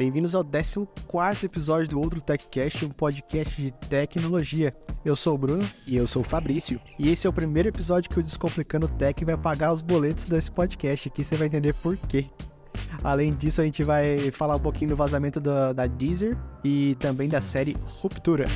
Bem-vindos ao 14 episódio do Outro TechCast, um podcast de tecnologia. Eu sou o Bruno. E eu sou o Fabrício. E esse é o primeiro episódio que o Descomplicando Tech vai pagar os boletos desse podcast aqui, você vai entender por quê. Além disso, a gente vai falar um pouquinho do vazamento da, da Deezer e também da série Ruptura.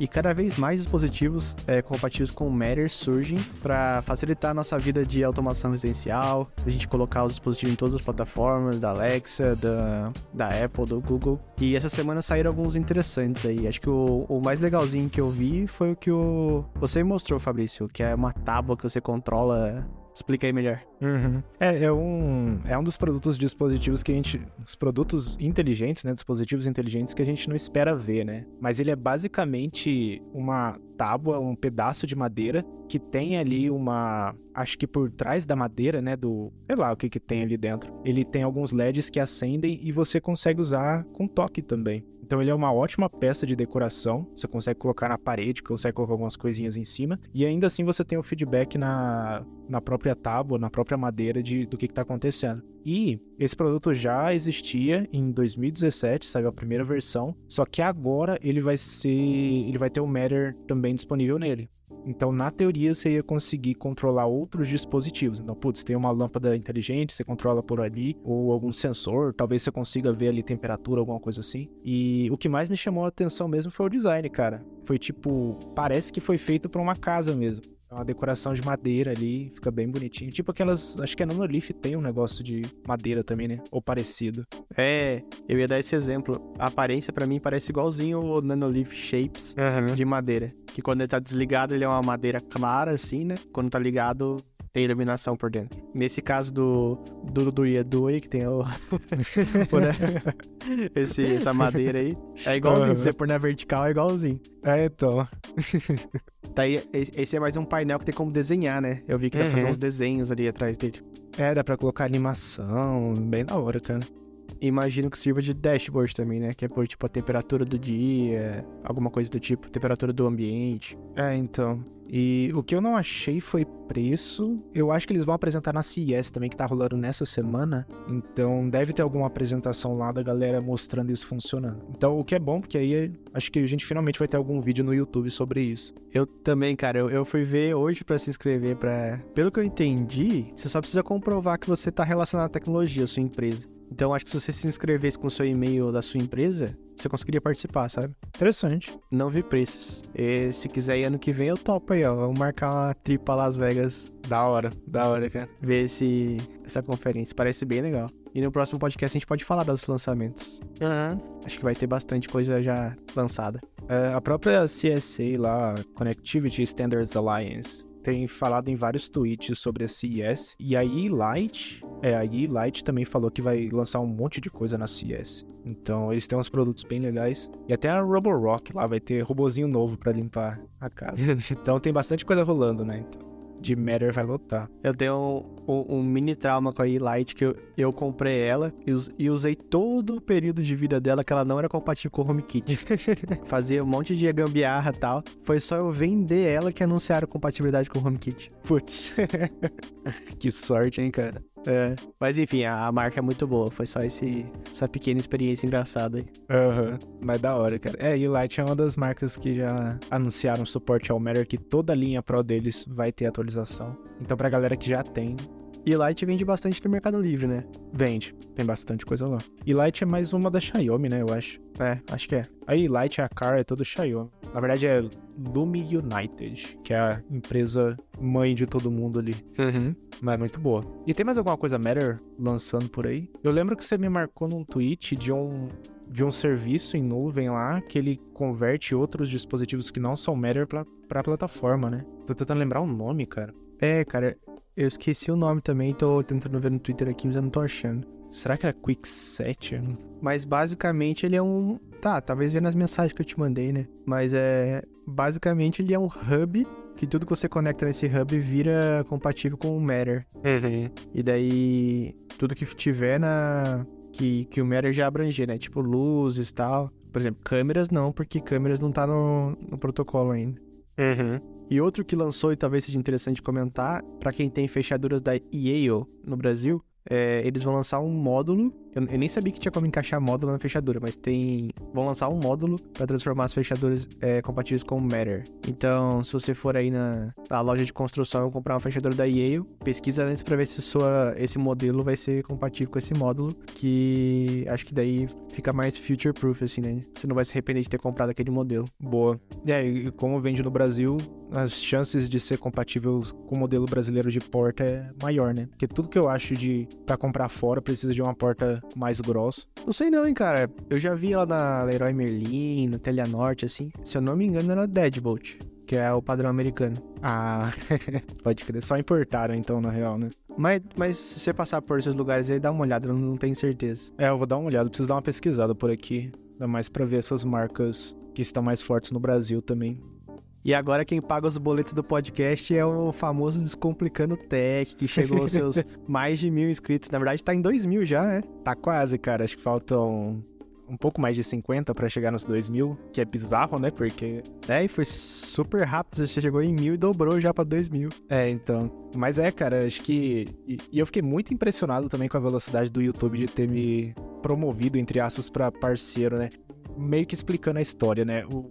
E cada vez mais dispositivos é, compatíveis com o Matter surgem para facilitar a nossa vida de automação residencial, a gente colocar os dispositivos em todas as plataformas, da Alexa, da, da Apple, do Google. E essa semana saíram alguns interessantes aí. Acho que o, o mais legalzinho que eu vi foi o que o, você mostrou, Fabrício, que é uma tábua que você controla Explica aí melhor. Uhum. É, é, um, é um dos produtos dispositivos que a gente. Os produtos inteligentes, né? Dispositivos inteligentes que a gente não espera ver, né? Mas ele é basicamente uma tábua, um pedaço de madeira que tem ali uma. Acho que por trás da madeira, né? Do. Sei lá o que, que tem ali dentro. Ele tem alguns LEDs que acendem e você consegue usar com toque também. Então ele é uma ótima peça de decoração. Você consegue colocar na parede, consegue colocar algumas coisinhas em cima. E ainda assim você tem o feedback na, na própria tábua, na própria madeira de, do que está acontecendo. E esse produto já existia em 2017, saiu a primeira versão. Só que agora ele vai ser. ele vai ter o Matter também disponível nele. Então, na teoria, você ia conseguir controlar outros dispositivos. Então, putz, tem uma lâmpada inteligente, você controla por ali, ou algum sensor, talvez você consiga ver ali temperatura, alguma coisa assim. E o que mais me chamou a atenção mesmo foi o design, cara. Foi tipo, parece que foi feito para uma casa mesmo. É uma decoração de madeira ali, fica bem bonitinho. Tipo aquelas. Acho que a Nanolith tem um negócio de madeira também, né? Ou parecido. É, eu ia dar esse exemplo. A aparência para mim parece igualzinho o Nanolith Shapes uhum. de madeira. Que quando ele tá desligado, ele é uma madeira clara, assim, né? Quando tá ligado, tem iluminação por dentro. Nesse caso do do do Edu aí, que tem o, esse, essa madeira aí, é igualzinho. Se você pôr na vertical, é igualzinho. É, então. tá aí, esse é mais um painel que tem como desenhar, né? Eu vi que dá pra fazer uhum. uns desenhos ali atrás dele. É, dá pra colocar animação, bem da hora, cara. Imagino que sirva de dashboard também, né? Que é por, tipo, a temperatura do dia, alguma coisa do tipo, temperatura do ambiente. É, então. E o que eu não achei foi preço. Eu acho que eles vão apresentar na CES também, que tá rolando nessa semana. Então deve ter alguma apresentação lá da galera mostrando isso funcionando. Então o que é bom, porque aí acho que a gente finalmente vai ter algum vídeo no YouTube sobre isso. Eu também, cara. Eu, eu fui ver hoje para se inscrever para. Pelo que eu entendi, você só precisa comprovar que você tá relacionado à tecnologia, à sua empresa. Então acho que se você se inscrevesse com o seu e-mail da sua empresa, você conseguiria participar, sabe? Interessante. Não vi preços. E se quiser ir ano que vem, eu topo aí, ó. Vamos marcar uma tripa Las Vegas. Da hora, da hora, cara. Ver esse, essa conferência. Parece bem legal. E no próximo podcast a gente pode falar dos lançamentos. Uhum. Acho que vai ter bastante coisa já lançada. É, a própria CSA lá, Connectivity Standards Alliance, tem falado em vários tweets sobre a CES. E a E-Light, é, a E-Light também falou que vai lançar um monte de coisa na CES. Então, eles têm uns produtos bem legais. E até a Roborock lá vai ter robozinho novo para limpar a casa. então, tem bastante coisa rolando, né? Então de Matter vai lotar. Eu tenho um, um, um mini trauma com a E-Lite que eu, eu comprei ela e, us, e, usei todo o período de vida dela que ela não era compatível com o HomeKit. Fazia um monte de gambiarra e tal. Foi só eu vender ela que anunciaram compatibilidade com o HomeKit. Putz. que sorte, hein, cara. É, mas enfim, a, marca é muito boa. Foi só esse, essa pequena experiência engraçada aí. Aham, uhum. mas da hora, cara. É, e o Light é uma das marcas que já anunciaram suporte ao Matter, que toda a linha Pro deles vai ter atualização. Então, pra galera que já tem, e Light vende bastante no Mercado Livre, né? Vende. Tem bastante coisa lá. E Light é mais uma da Xiaomi, né? Eu acho. É, acho que é. Aí Light, a Car é todo Xiaomi. Na verdade é Lumi United, que é a empresa mãe de todo mundo ali. Uhum. Mas é muito boa. E tem mais alguma coisa Matter lançando por aí? Eu lembro que você me marcou num tweet de um de um serviço em nuvem lá que ele converte outros dispositivos que não são Matter pra, pra plataforma, né? Tô tentando lembrar o nome, cara. É, cara, eu esqueci o nome também, tô tentando ver no Twitter aqui, mas eu não tô achando. Será que era Quickset? Mas basicamente ele é um. Tá, talvez vendo as mensagens que eu te mandei, né? Mas é. Basicamente ele é um hub que tudo que você conecta nesse hub vira compatível com o Matter. Uhum. E daí tudo que tiver na. Que, que o Matter já abranger, né? Tipo luzes e tal. Por exemplo, câmeras não, porque câmeras não tá no, no protocolo ainda. Uhum. E outro que lançou e talvez seja interessante comentar, para quem tem fechaduras da Yale no Brasil, é, eles vão lançar um módulo. Eu, eu, nem sabia que tinha como encaixar módulo na fechadura, mas tem. Vão lançar um módulo para transformar as fechaduras é, compatíveis com o Matter. Então, se você for aí na, na, loja de construção e comprar uma fechadura da Yale, pesquisa antes para ver se sua, esse modelo vai ser compatível com esse módulo. Que acho que daí fica mais future proof, assim, né? Você não vai se arrepender de ter comprado aquele modelo. Boa. É, e como vende no Brasil, as chances de ser compatível com o modelo brasileiro de porta é maior, né? Porque tudo que eu acho de para comprar fora precisa de uma porta mais grossa. Não sei não, hein, cara. Eu já vi ela na Leroy Merlin, na Telia Norte, assim. Se eu não me engano, era Deadbolt, que é o padrão americano. Ah, pode crer. Só importaram, então, na real, né? Mas, mas se você passar por esses lugares aí, dá uma olhada, eu não tenho certeza. É, eu vou dar uma olhada, preciso dar uma pesquisada por aqui. Ainda mais pra ver essas marcas que estão mais fortes no Brasil também. E agora quem paga os boletos do podcast é o famoso Descomplicando Tech, que chegou aos seus mais de mil inscritos. Na verdade, tá em dois mil já, né? Tá quase, cara. Acho que faltam um pouco mais de 50 para chegar nos 2 mil, que é bizarro, né? Porque. É, e foi super rápido. Você chegou em mil e dobrou já pra 2 mil. É, então. Mas é, cara, acho que. E, e, eu fiquei muito impressionado também com a velocidade do YouTube de ter me promovido, entre aspas, para parceiro, né? Meio que explicando a história, né? O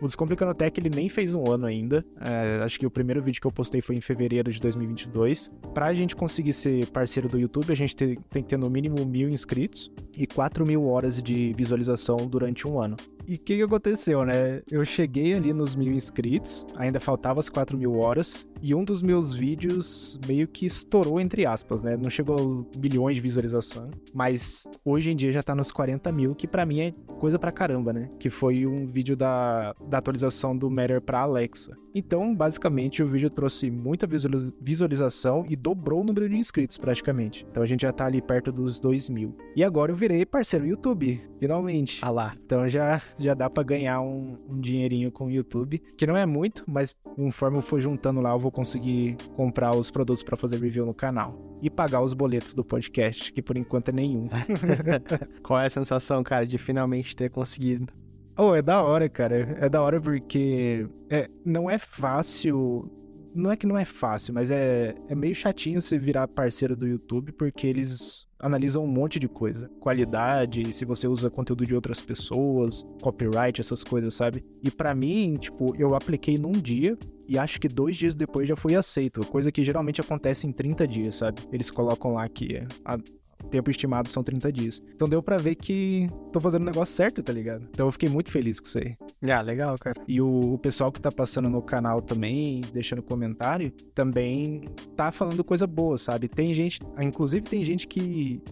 o Descomplicando Tech ele nem fez um ano ainda. É, acho que o primeiro vídeo que eu postei foi em fevereiro de 2022. Pra gente conseguir ser parceiro do YouTube, a gente tem, tem que ter no mínimo mil inscritos e 4 mil horas de visualização durante um ano. E o que, que, aconteceu, né? Eu cheguei ali nos mil inscritos, ainda faltava as 4 mil horas, e um dos meus vídeos meio que estourou, entre aspas, né? Não chegou a milhões de visualização, mas hoje em dia já tá nos 40 mil, que para mim é coisa pra caramba, né? Que foi um vídeo da, da atualização do Matter pra Alexa. Então, basicamente, o vídeo trouxe muita visualização e dobrou o número de inscritos, praticamente. Então a gente já tá ali perto dos 2 mil. E agora eu virei parceiro YouTube, finalmente. Ah lá. Então já já dá para ganhar um, um, dinheirinho com o YouTube, que não é muito, mas conforme eu for juntando lá, eu vou conseguir comprar os produtos para fazer review no canal e pagar os boletos do podcast, que por enquanto é nenhum. Qual é a sensação, cara, de finalmente ter conseguido? Oh, é da hora, cara. É da hora porque é, não é fácil não é que não é fácil, mas é, é meio chatinho você virar parceiro do YouTube, porque eles analisam um monte de coisa. Qualidade, se você usa conteúdo de outras pessoas, copyright, essas coisas, sabe? E para mim, tipo, eu apliquei num dia e acho que dois dias depois já foi aceito, coisa que geralmente acontece em 30 dias, sabe? Eles colocam lá que a, tempo estimado são 30 dias. Então deu para ver que tô fazendo o negócio certo, tá ligado? Então eu fiquei muito feliz com isso aí. Ah, legal, cara. E o, o pessoal que tá passando no canal também, deixando comentário, também tá falando coisa boa, sabe? Tem gente, inclusive tem gente que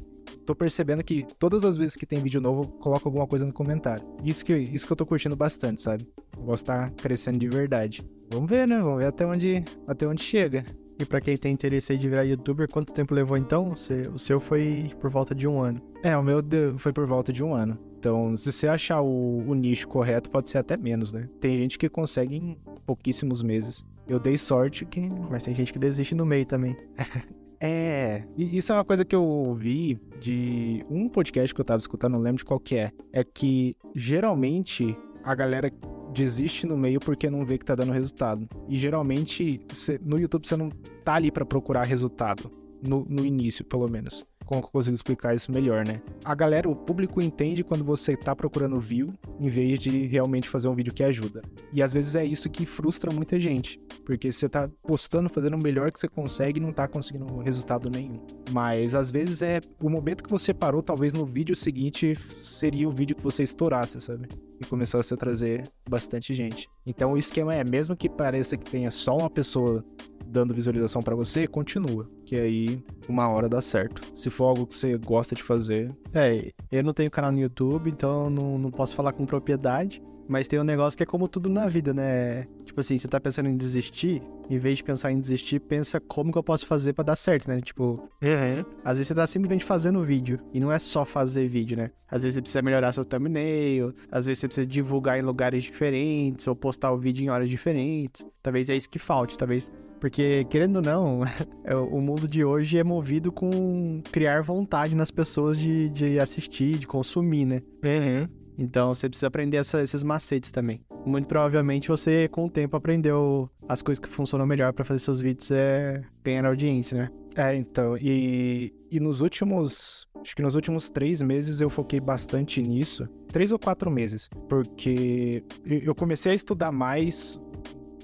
tô percebendo que todas as vezes que tem vídeo novo, coloca alguma coisa no comentário. Isso que, isso que eu tô curtindo bastante, sabe? O negócio tá crescendo de verdade. Vamos ver, né? Vamos ver até onde, até onde chega. E para quem tem interesse aí de virar youtuber, quanto tempo levou então? O seu foi por volta de um ano. É, o meu foi por volta de um ano. Então, se você achar o, o, nicho correto, pode ser até menos, né? Tem gente que consegue em pouquíssimos meses. Eu dei sorte que. Mas tem gente que desiste no meio também. é. E isso é uma coisa que eu ouvi de um podcast que eu tava escutando, não lembro de qual que é. É que geralmente a galera desiste no meio porque não vê que tá dando resultado. E geralmente cê, no YouTube você não tá ali para procurar resultado. No, no início, pelo menos como que eu consigo explicar isso melhor, né? A galera, o público entende quando você tá procurando view em vez de realmente fazer um vídeo que ajuda. E às vezes é isso que frustra muita gente, porque você tá postando, fazendo o melhor que você consegue e não tá conseguindo resultado nenhum. Mas às vezes é o momento que você parou, talvez no vídeo seguinte seria o vídeo que você estourasse, sabe? E começasse a trazer bastante gente. Então o esquema é, mesmo que pareça que tenha só uma pessoa dando visualização para você, continua, que aí uma hora dá certo. Se for algo que você gosta de fazer. É, eu não tenho canal no YouTube, então não, não posso falar com propriedade, mas tem um negócio que é como tudo na vida, né? Tipo assim, você tá pensando em desistir, em vez de pensar em desistir, pensa como que eu posso fazer para dar certo, né? Tipo, uhum. às vezes você tá simplesmente fazendo vídeo, e não é só fazer vídeo, né? Às vezes você precisa melhorar seu thumbnail, às vezes você precisa divulgar em lugares diferentes, ou postar o vídeo em horas diferentes. Talvez é isso que falte, talvez porque, querendo ou não, é, o mundo de hoje é movido com criar vontade nas pessoas de, de assistir, de consumir, né? Uhum. Então você precisa aprender essa, esses macetes também. Muito provavelmente você, com o tempo, aprendeu as coisas que funcionam melhor para fazer seus vídeos é ganhar audiência, né? É, então, e, e nos últimos. Acho que nos últimos três meses eu foquei bastante nisso. Três ou quatro meses. Porque eu comecei a estudar mais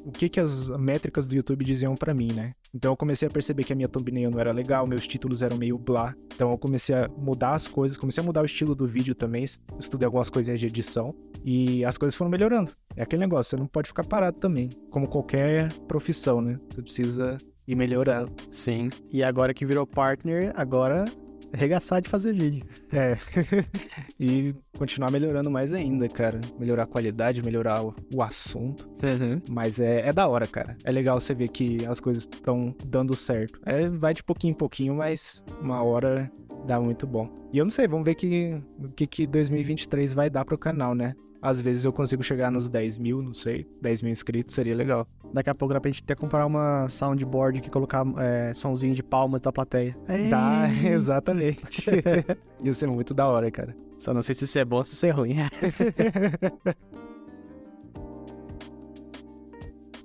o que, que as métricas do YouTube diziam para mim, né? Então eu comecei a perceber que a minha thumbnail não era legal, meus títulos eram meio blá. Então eu comecei a mudar as coisas, comecei a mudar o estilo do vídeo também, estudei algumas coisinhas de edição e as coisas foram melhorando. É aquele negócio, você não pode ficar parado também, como qualquer profissão, né? Você precisa ir melhorando. Sim. E agora que virou partner, agora arregaçar de fazer vídeo. É. e continuar melhorando mais ainda, cara. Melhorar a qualidade, melhorar o, o assunto. Uhum. Mas é, é da hora, cara. É legal você ver que as coisas estão dando certo. É, vai de pouquinho em pouquinho, mas uma hora dá muito bom. E eu não sei, vamos ver que, o que, que 2023 vai dar pro canal, né? Às vezes eu consigo chegar nos 10 mil, não sei, 10 mil inscritos, seria legal. Daqui a pouco dá pra gente até comprar uma soundboard que colocar é, somzinho de palma da plateia. Dá, exatamente. Ia ser muito da hora, cara. Só não sei se isso é bom ou se isso é ruim.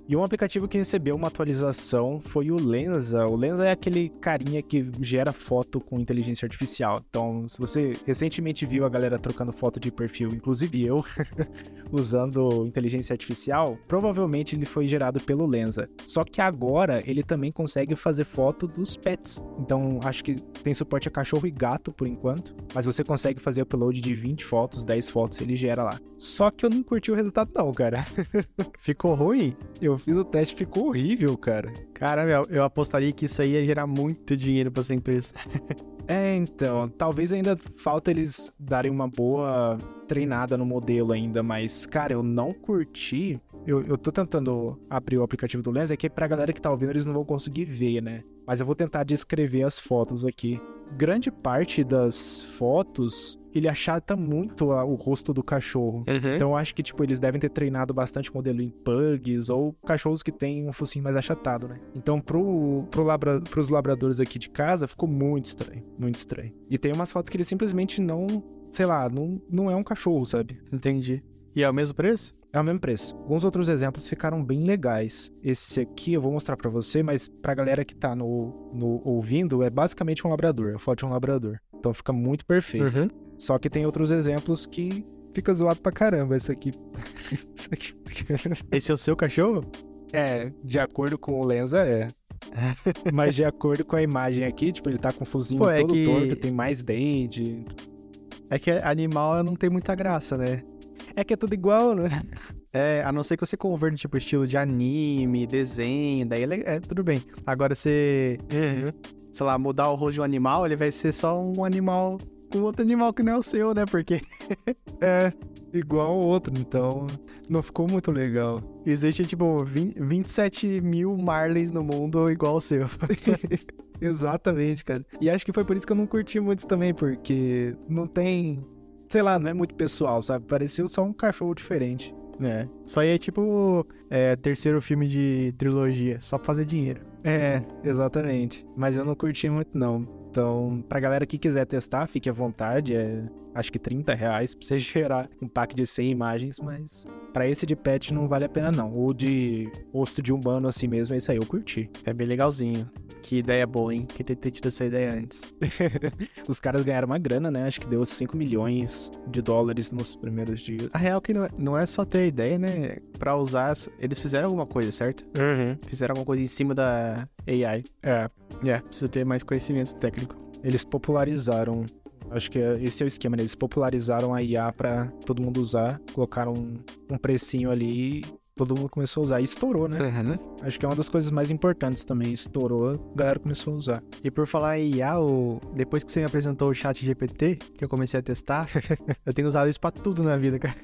E um aplicativo que recebeu uma atualização foi o Lensa. O Lensa é aquele carinha que gera foto com inteligência artificial. Então, se você recentemente viu a galera trocando foto de perfil, inclusive eu, usando inteligência artificial, provavelmente ele foi gerado pelo Lensa. Só que agora ele também consegue fazer foto dos pets. Então, acho que tem suporte a cachorro e gato por enquanto, mas você consegue fazer upload de 20 fotos, 10 fotos, ele gera lá. Só que eu não curti o resultado não, cara. Ficou ruim? Eu fiz o teste, ficou horrível, cara. Cara, eu, eu apostaria que isso aí ia gerar muito dinheiro pra essa empresa. é, então, talvez ainda falta eles darem uma boa treinada no modelo ainda, mas, cara, eu não curti. Eu, eu tô tentando abrir o aplicativo do Lens, é que pra galera que tá ouvindo eles não vão conseguir ver, né? Mas eu vou tentar descrever as fotos aqui. Grande parte das fotos ele achata muito a, o rosto do cachorro. Uhum. Então eu acho que, tipo, eles devem ter treinado bastante modelo em pugs ou cachorros que têm um focinho mais achatado, né? Então, pro, pro labra, pros labradores aqui de casa, ficou muito estranho. Muito estranho. E tem umas fotos que ele simplesmente não, sei lá, não, não é um cachorro, sabe? Entendi. E é o mesmo preço? É o mesmo preço. Alguns outros exemplos ficaram bem legais. Esse aqui eu vou mostrar para você, mas pra galera que tá no, no ouvindo, é basicamente um labrador, é a foto de um labrador. Então fica muito perfeito. Uhum. Só que tem outros exemplos que fica zoado pra caramba esse aqui. Esse é o seu cachorro? É, de acordo com o Lenza é. Mas de acordo com a imagem aqui, tipo, ele tá com o focinho Pô, é todo que- torto, tem mais dente. É que animal não tem muita graça, né? É que é tudo igual, né? É, a não ser que você converte, tipo, estilo de anime, desenho, daí é, é tudo bem. Agora, você, sei lá, mudar o rosto de um animal, ele vai ser só um animal com outro animal que não é o seu, né? Porque É, igual o outro, então não ficou muito legal. existe, tipo, 20, 27 mil Marleys no mundo igual o seu. Exatamente, cara. E acho que foi por isso que eu não curti muito também, porque não tem. Sei lá, não é muito pessoal, sabe? Pareceu só um cachorro diferente. É. Isso aí é tipo é, terceiro filme de trilogia, só pra fazer dinheiro. É, exatamente. Mas eu não curti muito, não. Então, pra galera que quiser testar, fique à vontade. É, acho que 30 reais pra você gerar um pack de 100 imagens, mas pra esse de pet não vale a pena, não. Ou de rosto de humano assim mesmo, esse aí eu curti. É bem legalzinho. Que ideia boa, hein? Queria ter tido essa ideia antes. Os caras ganharam uma grana, né? Acho que deu 5 milhões de dólares nos primeiros dias. A real é que não é, não é só ter ideia, né? Pra usar, eles fizeram alguma coisa, certo? Uhum. Fizeram alguma coisa em cima da AI. É, É, precisa ter mais conhecimento técnico. eles popularizaram. Acho que é- esse é o esquema, né? Eles popularizaram a IA pra todo mundo usar, colocaram um, um precinho ali todo mundo começou a usar. E estourou, né? Acho que é uma das coisas mais importantes também. Estourou, a galera começou a usar. E por falar em IA, o... depois que você me apresentou o chat GPT, que eu comecei a testar, eu tenho usado isso pra tudo na vida, cara.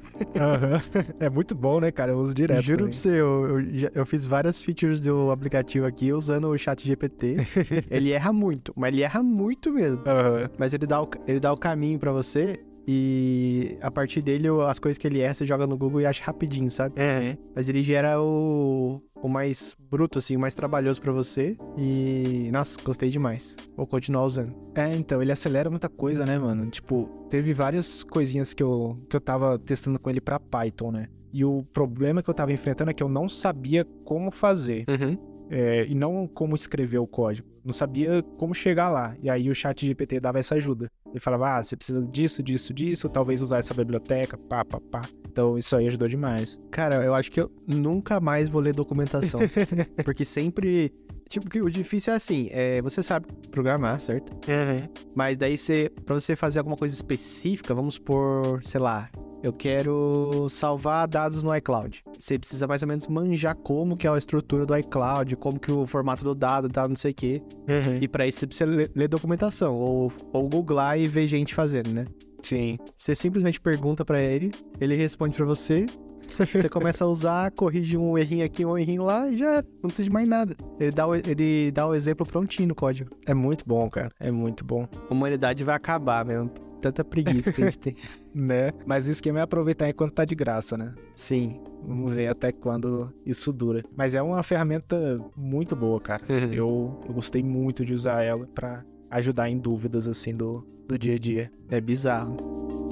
É muito bom, né, cara? Eu uso direto. Juro também. pra você, eu, eu, eu fiz várias features do aplicativo aqui usando o chat GPT. ele erra muito, mas ele erra muito mesmo. Aham. Mas ele dá o, ele dá o caminho pra você e a partir dele as coisas que ele erra você joga no Google e acha rapidinho, sabe? É. Mas ele gera o, o mais bruto, assim, o mais trabalhoso pra você e, nossa, gostei demais. Vou continuar usando. É, então, ele acelera muita coisa, né, mano? Tipo, teve várias coisinhas que eu, que eu tava testando com ele pra Python, né? E o problema que eu tava enfrentando é que eu não sabia como fazer. Uhum. É, e não como escrever o código. Não sabia como chegar lá. E aí o chat GPT dava essa ajuda. Ele falava, ah, você precisa disso, disso, disso, talvez usar essa biblioteca, pá, pá, pá. Então isso aí ajudou demais. Cara, eu acho que eu nunca mais vou ler documentação. porque sempre. Tipo, que o difícil é assim, é, você sabe programar, certo? Uhum. Mas daí você, pra você fazer alguma coisa específica, vamos por, sei lá, eu quero salvar dados no iCloud. Você precisa mais ou menos manjar como que é a estrutura do iCloud, como que o formato do dado tá, não sei o quê. Uhum. E para isso você precisa ler, ler documentação, ou, ou googlar e ver gente fazendo, né? Sim. Você simplesmente pergunta para ele, ele responde para você, você começa a usar, corrige um errinho aqui, um errinho lá e já não precisa de mais nada. Ele dá o, ele dá o exemplo prontinho no código. É muito bom, cara. É muito bom. A humanidade vai acabar mesmo. Tanta preguiça que a gente tem. né? Mas o esquema é aproveitar enquanto tá de graça, né? Sim. Vamos ver até quando isso dura. Mas é uma ferramenta muito boa, cara. eu, eu gostei muito de usar ela para ajudar em dúvidas, assim, do, do dia a dia. É bizarro.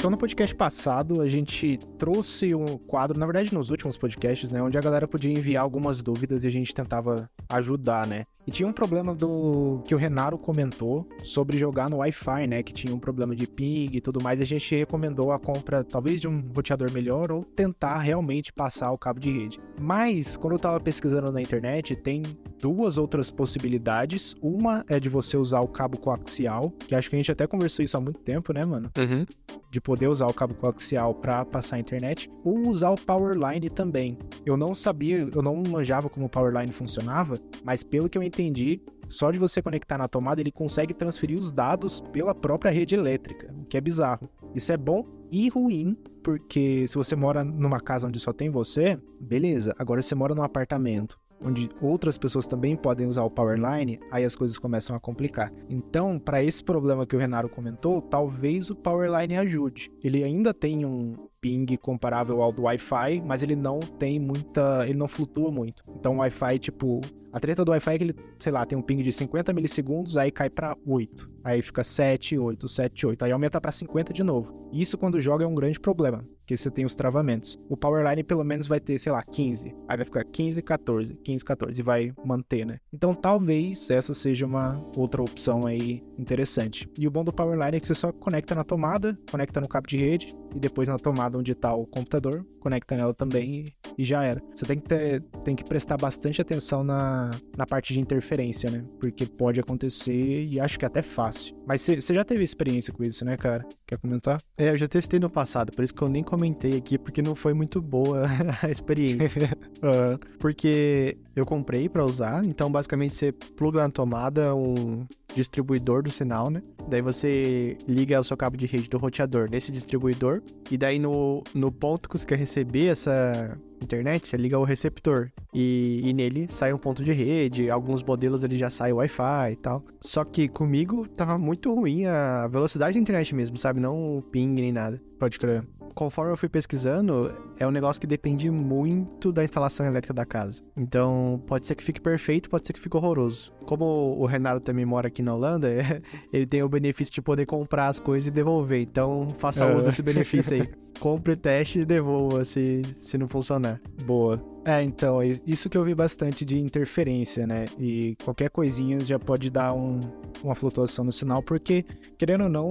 Então, no podcast passado, a gente trouxe um quadro, na verdade, nos últimos podcasts, né? Onde a galera podia enviar algumas dúvidas e a gente tentava ajudar, né? E tinha um problema do que o Renaro comentou sobre jogar no Wi-Fi, né? Que tinha um problema de ping e tudo mais. E a gente recomendou a compra, talvez, de um roteador melhor ou tentar realmente passar o cabo de rede. Mas, quando eu tava pesquisando na internet, tem duas outras possibilidades. Uma é de você usar o cabo coaxial, que acho que a gente até conversou isso há muito tempo, né, mano? Uhum. De poder usar o cabo coaxial para passar a internet, ou usar o Powerline também. Eu não sabia, eu não manjava como o Powerline funcionava, mas pelo que eu entendi, só de você conectar na tomada, ele consegue transferir os dados pela própria rede elétrica, o que é bizarro. Isso é bom e ruim, porque se você mora numa casa onde só tem você, beleza. Agora você mora num apartamento onde outras pessoas também podem usar o Powerline, aí as coisas começam a complicar. Então, para esse problema que o Renaro comentou, talvez o Powerline ajude. Ele ainda tem um ping comparável ao do Wi-Fi, mas ele não tem muita, ele não flutua muito. Então, o Wi-Fi, tipo, a treta do Wi-Fi é que ele, sei lá, tem um ping de 50 milissegundos, aí cai para 8. Aí fica 7, 8, 7, 8. Aí aumenta para 50 de novo. Isso quando joga é um grande problema, porque você tem os travamentos. O Powerline pelo menos vai ter, sei lá, 15. Aí vai ficar 15, 14, 15, 14 e vai manter, né? Então talvez essa seja uma outra opção aí interessante. E o bom do Powerline é que você só conecta na tomada, conecta no cabo de rede e depois na tomada onde está o computador, conecta nela também e, e, já era. Você tem que, ter, tem que prestar bastante atenção na, na parte de interferência, né? Porque pode acontecer e acho que até fácil. Mas você já teve experiência com isso, né, cara? Quer comentar? É, eu já testei no passado, por isso que eu nem comentei aqui, porque não foi muito boa a experiência. uhum. Porque eu comprei para usar, então basicamente você pluga na tomada um distribuidor do sinal, né? Daí você liga o seu cabo de rede do roteador nesse distribuidor, e daí no, no ponto que você quer receber essa internet, você liga o receptor e, e, nele sai um ponto de rede, alguns modelos ele já sai Wi-Fi e tal. Só que comigo tava muito ruim a velocidade da internet mesmo, sabe? Não o ping nem nada. Pode crer. Conforme eu fui pesquisando, é um negócio que depende muito da instalação elétrica da casa. Então, pode ser que fique perfeito, pode ser que fique horroroso. Como o Renato também mora aqui na Holanda, ele tem o benefício de poder comprar as coisas e devolver. Então, faça uso desse benefício aí. Compre, teste e devolva se, se não funcionar. Boa. É, então, isso que eu vi bastante de interferência, né? E qualquer coisinha já pode dar um, uma flutuação no sinal, porque, querendo ou não,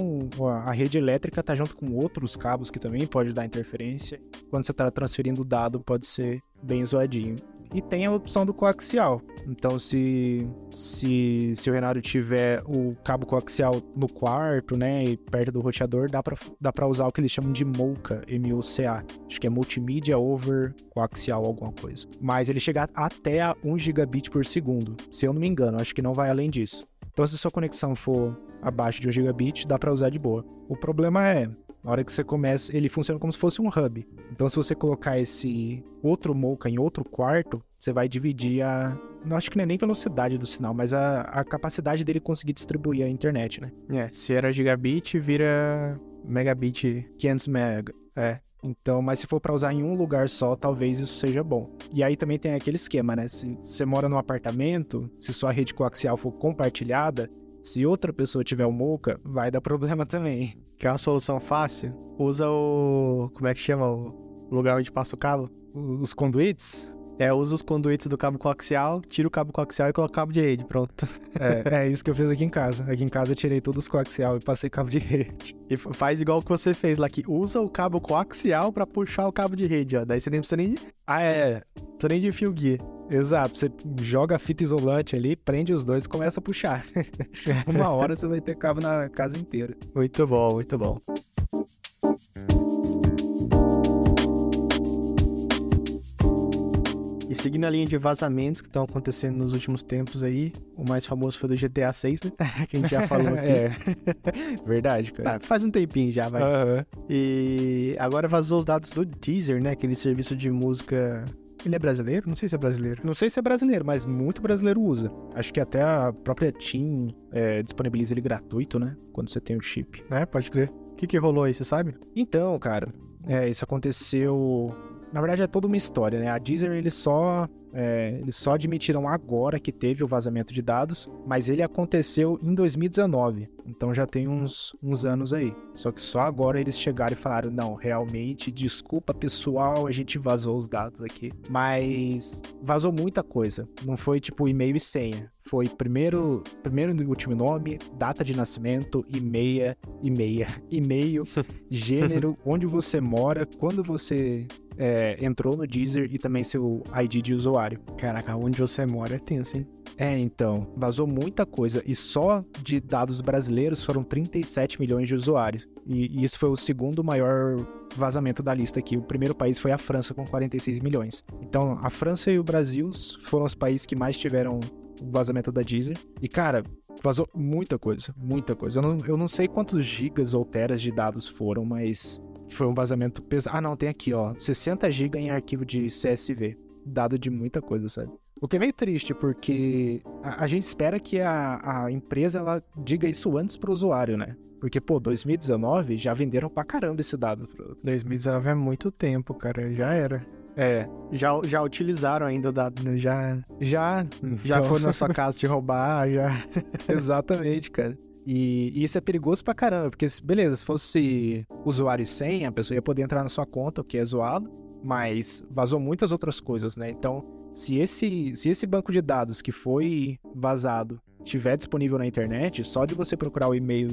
a rede elétrica tá junto com outros cabos que também pode dar interferência. Quando você tá transferindo o dado, pode ser bem zoadinho e tem a opção do coaxial. Então, se, se, se o Renato tiver o cabo coaxial no quarto, né, e perto do roteador, dá pra, dá pra usar o que eles chamam de MOCA, M-O-C-A. Acho que é Multimedia Over Coaxial, alguma coisa. Mas ele chega até a 1 gigabit por segundo, se eu não me engano. Acho que não vai além disso. Então, se sua conexão for abaixo de 1 gigabit, dá para usar de boa. O problema é, na hora que você começa, ele funciona como se fosse um hub. Então, se você colocar esse outro Mocha em outro quarto, você vai dividir a, não acho que não é nem velocidade do sinal, mas a, a capacidade dele conseguir distribuir a internet, né? É, se era gigabit, vira megabit. 500 mega. É. Então, mas se for para usar em um lugar só, talvez isso seja bom. E aí também tem aquele esquema, né? Se você mora num apartamento, se sua rede coaxial for compartilhada, se outra pessoa tiver o Mocha, vai dar problema também. Quer uma solução fácil? Usa o. Como é que chama? O lugar onde passa o cabo? Os conduítes? É, usa os conduítes do cabo coaxial, tira o cabo coaxial e coloca o cabo de rede, pronto. É, é isso que eu fiz aqui em casa. Aqui em casa eu tirei todos os coaxial e passei cabo de rede. E faz igual o que você fez lá, que usa o cabo coaxial para puxar o cabo de rede, ó. Daí você nem precisa nem de... Ah, é. Não precisa nem de fio guia. Exato, você joga a fita isolante ali, prende os dois e começa a puxar. Uma hora você vai ter cabo na casa inteira. Muito bom, muito bom. E seguindo a linha de vazamentos que estão acontecendo nos últimos tempos aí, o mais famoso foi do GTA 6, né? que a gente já falou aqui. é. Verdade, cara. Tá, faz um tempinho já, vai. Aham. E agora vazou os dados do Deezer, né? Aquele serviço de música. Ele é brasileiro? Não sei se é brasileiro. Não sei se é brasileiro, mas muito brasileiro usa. Acho que até a própria TIM é, disponibiliza ele gratuito, né? Quando você tem o chip. É, pode crer. O que, que rolou aí, você sabe? Então, cara, é, isso aconteceu. Na verdade, é toda uma história, né? A Deezer, eles só, é, eles só admitiram agora que teve o vazamento de dados, mas ele aconteceu em 2019. Então já tem uns, uns anos aí. Só que só agora eles chegaram e falaram: não, realmente, desculpa pessoal, a gente vazou os dados aqui. Mas vazou muita coisa. Não foi tipo e-mail e senha. Foi primeiro, primeiro e último nome, data de nascimento, e-mail, e-mail, e-mail, gênero, onde você mora, quando você é, entrou no Deezer e também seu ID de usuário. Caraca, onde você mora é tenso, hein? É, então, vazou muita coisa e só de dados brasileiros foram 37 milhões de usuários. E, e isso foi o segundo maior vazamento da lista aqui. O primeiro país foi a França com 46 milhões. Então, a França e o Brasil foram os países que mais tiveram o vazamento da Deezer. E cara, vazou muita coisa, muita coisa. Eu não, eu não sei quantos gigas ou teras de dados foram, mas foi um vazamento pesado. Ah, não, tem aqui, ó, 60 GB em arquivo de CSV. Dado de muita coisa, sabe? O que é meio triste, porque a, a gente espera que a, a empresa ela diga isso antes pro usuário, né? Porque, pô, 2019 já venderam pra caramba esse dado. pro- 2019 é muito tempo, cara. Já era. É, Já, já utilizaram ainda o dado, né? Já, já. já então- foram na sua casa te roubar, já. Exatamente, cara. E, e isso é perigoso pra caramba, porque, se- beleza, se fosse usuário e senha, a pessoa ia poder entrar na sua conta, o que é zoado, mas vazou muitas outras coisas, né? Então, se esse, se esse banco de dados que foi vazado estiver disponível na internet, só de você procurar o e-mail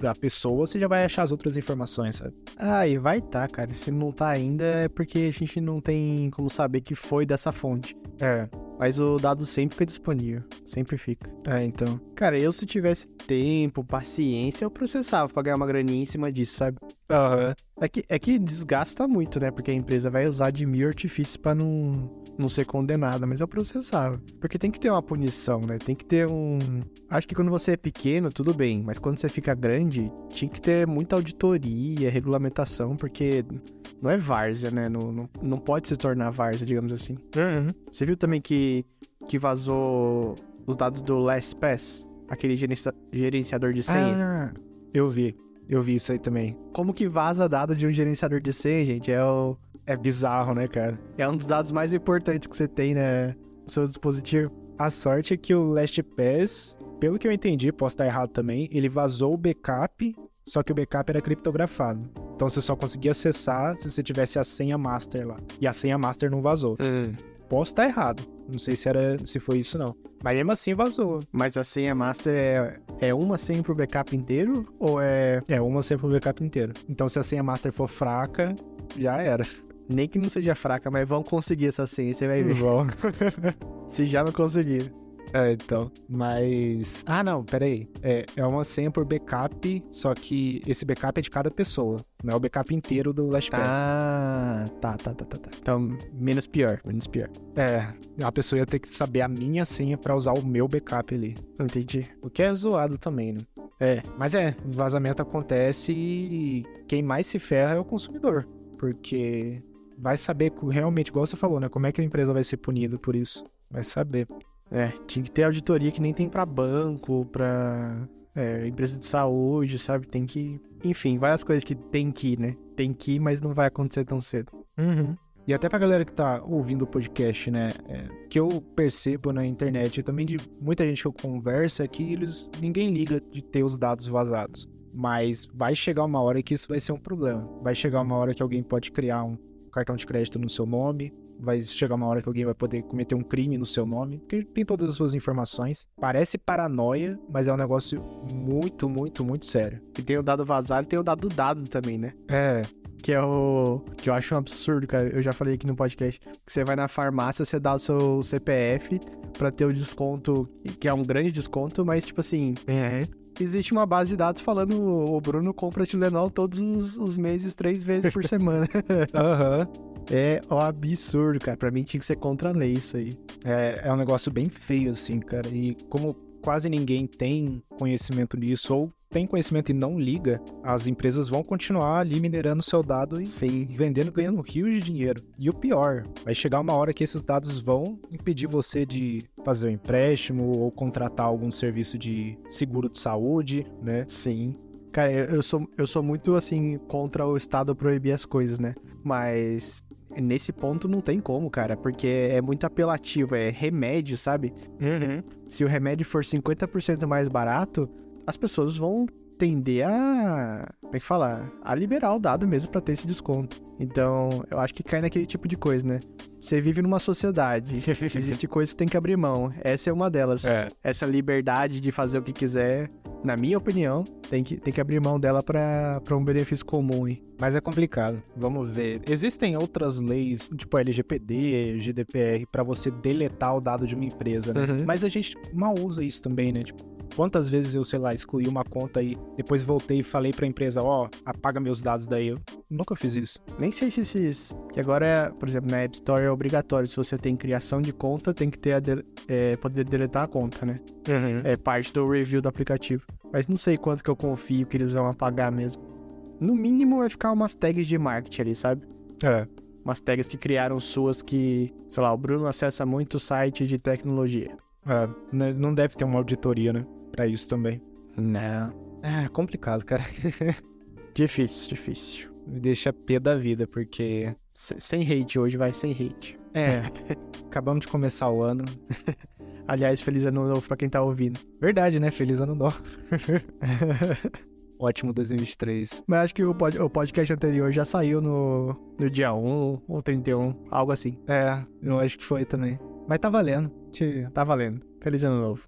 da pessoa, você já vai achar as outras informações, sabe? Ah, e vai tá, cara. Se não tá ainda é porque a gente não tem como saber que foi dessa fonte. É, Mas o dado sempre fica disponível. Sempre fica. é, então. Cara, eu se tivesse tempo, paciência, eu processava pra ganhar uma graninha em cima disso, sabe? Aham. É que, é que desgasta muito, né? Porque a empresa vai usar de mil artifícios pra não, não ser condenada, mas eu processava. Porque tem que ter uma punição, né? Tem que ter um. Acho que quando você é pequeno, tudo bem, mas quando você fica grande, tinha que ter muita auditoria, regulamentação, porque não é várzea, né? Não, não, não pode se tornar várzea, digamos assim. Uhum. Você viu também que, que vazou os dados do LastPass, aquele gerencia- gerenciador de senha? Ah, eu vi. Eu vi isso aí também. Como que vaza dados de um gerenciador de senha, gente? É, o, É bizarro, né, cara? é um dos dados mais importantes que você tem né, no seu dispositivo. A sorte é que o LastPass, pelo que eu entendi, posso estar errado também, ele vazou o backup, só que o backup era criptografado. Então você só conseguia acessar se você tivesse a senha master lá. E a senha master não vazou. Posso estar errado. Não sei se era se foi isso não. Mas mesmo assim vazou. Mas a senha master é, é uma senha pro backup inteiro? Ou é. É, uma senha pro backup inteiro. Então se a senha master for fraca, já era. Nem que não seja fraca, mas vão conseguir essa senha, você vai ver. Bom. Se já não conseguir. É, então. Mas. Ah, não, peraí. É, é uma senha por backup, só que esse backup é de cada pessoa. Não é o backup inteiro do LastPass. Ah, tá, tá, tá, tá, tá. Então, menos pior, menos pior. É, a pessoa ia ter que saber a minha senha pra usar o meu backup ali. Entendi. O que é zoado também, né? É. Mas é, vazamento acontece e quem mais se ferra é o consumidor. Porque vai saber realmente, igual você falou, né? Como é que a empresa vai ser punida por isso? Vai saber. É, tinha que ter auditoria que nem tem pra banco, pra é, empresa de saúde, sabe? Tem que. Enfim, várias coisas que tem que ir, né? Tem que ir, mas não vai acontecer tão cedo. Uhum. E até pra galera que tá ouvindo o podcast, né? É, que eu percebo na internet e também de muita gente que eu converso é que eles, ninguém liga de ter os dados vazados. Mas vai chegar uma hora que isso vai ser um problema. Vai chegar uma hora que alguém pode criar um cartão de crédito no seu nome, vai chegar uma hora que alguém vai poder cometer um crime no seu nome, porque tem todas as suas informações. Parece paranoia, mas é um negócio muito, muito, muito sério. E tem o dado vazado e tem o dado dado também, né? É, Que é o. Que eu acho um absurdo, cara. Eu já falei aqui no podcast. Que você vai na farmácia, você dá o seu CPF pra ter o desconto, que é um grande desconto, mas tipo assim. Existe uma base de dados falando o Bruno compra Tilenol todos os, os meses, três vezes por semana. aham. é um absurdo, cara. Pra mim tinha que ser contra a lei isso aí. É, é um negócio bem feio, assim, cara. E como quase ninguém tem conhecimento nisso, ou tem conhecimento e não liga, as empresas vão continuar ali minerando seu dado e Sim. vendendo, ganhando rios de dinheiro. E o pior, vai chegar uma hora que esses dados vão impedir você de fazer um empréstimo ou contratar algum serviço de seguro de saúde, né? Sim. Cara, eu sou, eu sou muito, assim, contra o Estado proibir as coisas, né? Mas nesse ponto não tem como, cara, porque é muito apelativo, é remédio, sabe? Se o remédio for 50% mais barato, as pessoas vão tender a. Como é que fala? A liberar o dado mesmo pra ter esse desconto. Então, eu acho que cai naquele tipo de coisa, né? Você vive numa sociedade, existe coisas que tem que abrir mão. Essa é uma delas. É. Essa liberdade de fazer o que quiser, na minha opinião, tem que, tem que abrir mão dela pra, pra um benefício comum, hein? Mas é complicado. Vamos ver. Existem outras leis, tipo LGPD, GDPR, pra você deletar o dado de uma empresa, né? Uhum. Mas a gente mal usa isso também, né? Tipo, quantas vezes eu, sei lá, excluí uma conta e depois voltei e falei pra empresa, ó, apaga meus dados daí. Eu nunca fiz isso. Nem sei se esses. Que agora, por exemplo, na App Store é obrigatório. Se você tem criação de conta, tem que ter a de- é, poder deletar a conta, né? É parte do review do aplicativo. Mas não sei quanto que eu confio que eles vão apagar mesmo. No mínimo vai ficar umas tags de marketing ali, sabe? É. Umas tags que criaram suas que, sei lá, o Bruno acessa muito site de tecnologia. É, né, não deve ter uma auditoria, né? Pra isso também. Não. É complicado, cara. Difícil, difícil. Me deixa pé da vida, porque. Se- sem hate hoje, vai sem hate. É. acabamos de começar o ano. Aliás, feliz ano novo pra quem tá ouvindo. Verdade, né? Feliz ano novo. Ótimo 2023. Mas acho que o, pod- o podcast anterior já saiu no, no dia 1 ou 31, algo assim. É, eu acho que foi também. Mas tá valendo. Tá valendo. Feliz ano novo.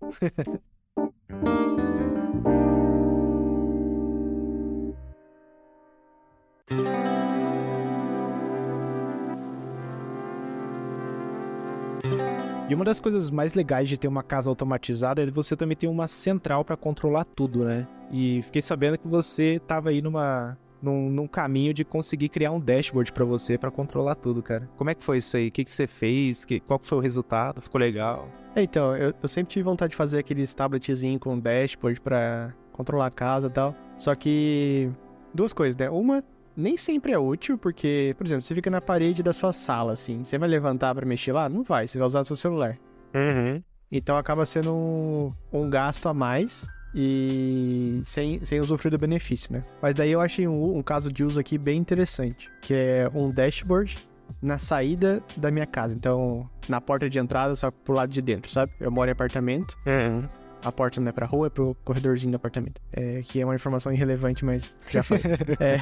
E uma das coisas mais legais de ter uma casa automatizada é você também ter uma central pra controlar tudo, né? E fiquei sabendo que você tava aí numa num, num caminho de conseguir criar um dashboard pra você pra controlar tudo, cara. Como é que foi isso aí? O que, que você fez? Que, qual que foi o resultado? Ficou legal? É, então, eu, eu sempre tive vontade de fazer aqueles tabletzinho com dashboard pra controlar a casa e tal. Só que. Duas coisas, né? Uma, nem sempre é útil, porque, por exemplo, você fica na parede da sua sala, assim. Você vai levantar pra mexer lá? Não vai, você vai usar seu celular. Uhum. Então acaba sendo um, um gasto a mais e sem, sem usufruir do benefício, né? Mas daí eu achei um, um caso de uso aqui bem interessante, que é um dashboard na saída da minha casa. Então, na porta de entrada, só pro lado de dentro, sabe? Eu moro em apartamento, Uhum. a porta não é pra rua, é pro corredorzinho do apartamento. É, que é uma informação irrelevante, mas já falei. É.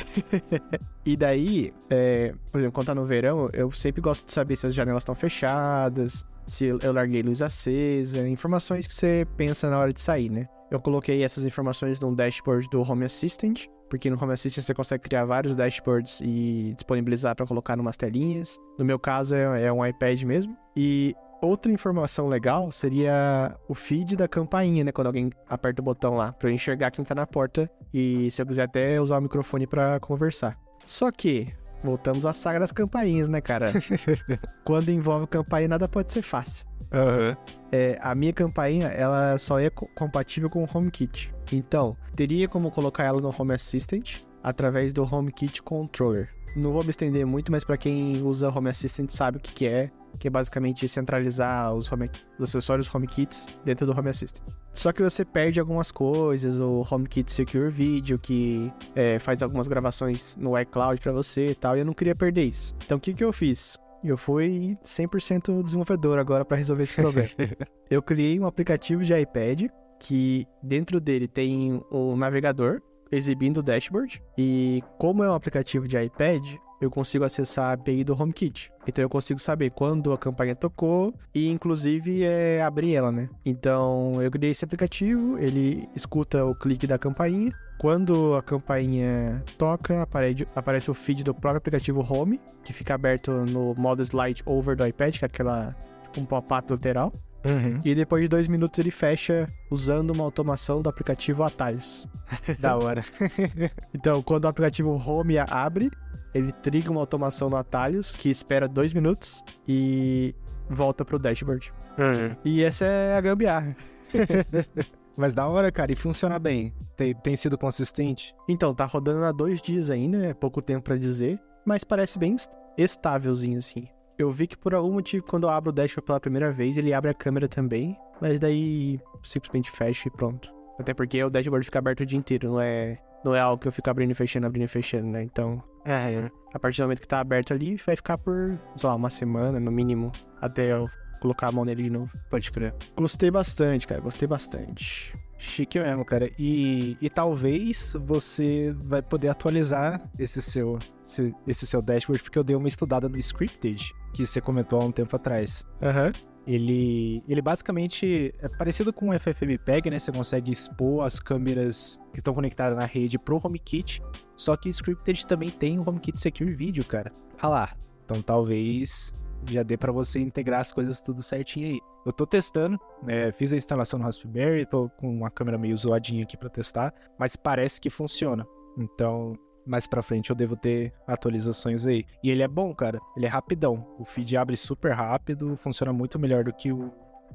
e daí, é, por exemplo, quando tá no verão, eu sempre gosto de saber se as janelas estão fechadas, se eu larguei luz acesa, informações que você pensa na hora de sair, né? Eu coloquei essas informações num dashboard do Home Assistant, porque no Home Assistant você consegue criar vários dashboards e disponibilizar para colocar numas telinhas. No meu caso é, é um iPad mesmo. E outra informação legal seria o feed da campainha, né? Quando alguém aperta o botão lá, para eu enxergar quem tá na porta e se eu quiser até usar o microfone para conversar. Só que voltamos à saga das campainhas, né, cara? Quando envolve campainha, nada pode ser fácil. Uhum. É, a minha campainha, ela só é co- compatível com o HomeKit. Então, teria como colocar ela no Home Assistant através do HomeKit Controller. Não vou me estender muito, mas para quem usa Home Assistant sabe o que, que é. Que é basicamente centralizar os, home, os acessórios HomeKits dentro do Home Assistant. Só que você perde algumas coisas, o HomeKit Secure Video, que é, faz algumas gravações no iCloud para você e tal, e eu não queria perder isso. Então o que, que eu fiz? Eu fui 100% desenvolvedor agora para resolver esse problema. eu criei um aplicativo de iPad que dentro dele tem um navegador exibindo o dashboard. E como é um aplicativo de iPad, eu consigo acessar a API do HomeKit. Então eu consigo saber quando a campanha tocou e inclusive é, abrir ela, né? Então eu criei esse aplicativo, ele escuta o clique da campainha. Quando a campainha toca, aparece, aparece o feed do próprio aplicativo Home, que fica aberto no modo slide over do iPad, que é aquela tipo um pop-up lateral. Uhum. E depois de dois minutos ele fecha usando uma automação do aplicativo Atalhos. da hora. então, quando o aplicativo Home abre, ele triga uma automação no Atalhos que espera dois minutos e volta pro dashboard. Uhum. E essa é a gambiarra. Mas da hora, cara, e funciona bem. Tem, tem sido consistente? Então, tá rodando há dois dias ainda, é pouco tempo para dizer, mas parece bem estávelzinho assim. Eu vi que por algum motivo, quando eu abro o dashboard pela primeira vez, ele abre a câmera também, mas daí simplesmente fecha e pronto. Até porque o dashboard fica aberto o dia inteiro, não é, não é algo que eu fico abrindo e fechando, abrindo e fechando, né? Então, É, a partir do momento que tá aberto ali, vai ficar por, sei lá, uma semana no mínimo, até eu colocar a mão nele de novo. pode crer. Gostei bastante, cara, gostei bastante. Chique mesmo, cara. E, e talvez você vai poder atualizar esse seu, esse, esse seu dashboard, porque eu dei uma estudada no Scripted, que você comentou há um tempo atrás. Aham. Ele, ele basicamente é parecido com o FFmpeg, né? Você consegue expor as câmeras que estão conectadas na rede pro HomeKit. Só que Scripted também tem o HomeKit Secure Video, cara. Ah lá. Então talvez já dê pra você integrar as coisas tudo certinho aí. Eu tô testando, né? fiz a instalação no Raspberry, tô com uma câmera meio zoadinha aqui pra testar, mas parece que funciona. Então, mais pra frente eu devo ter atualizações aí. E ele é bom, cara. Ele é rapidão. O feed abre super rápido, funciona muito melhor do que, o,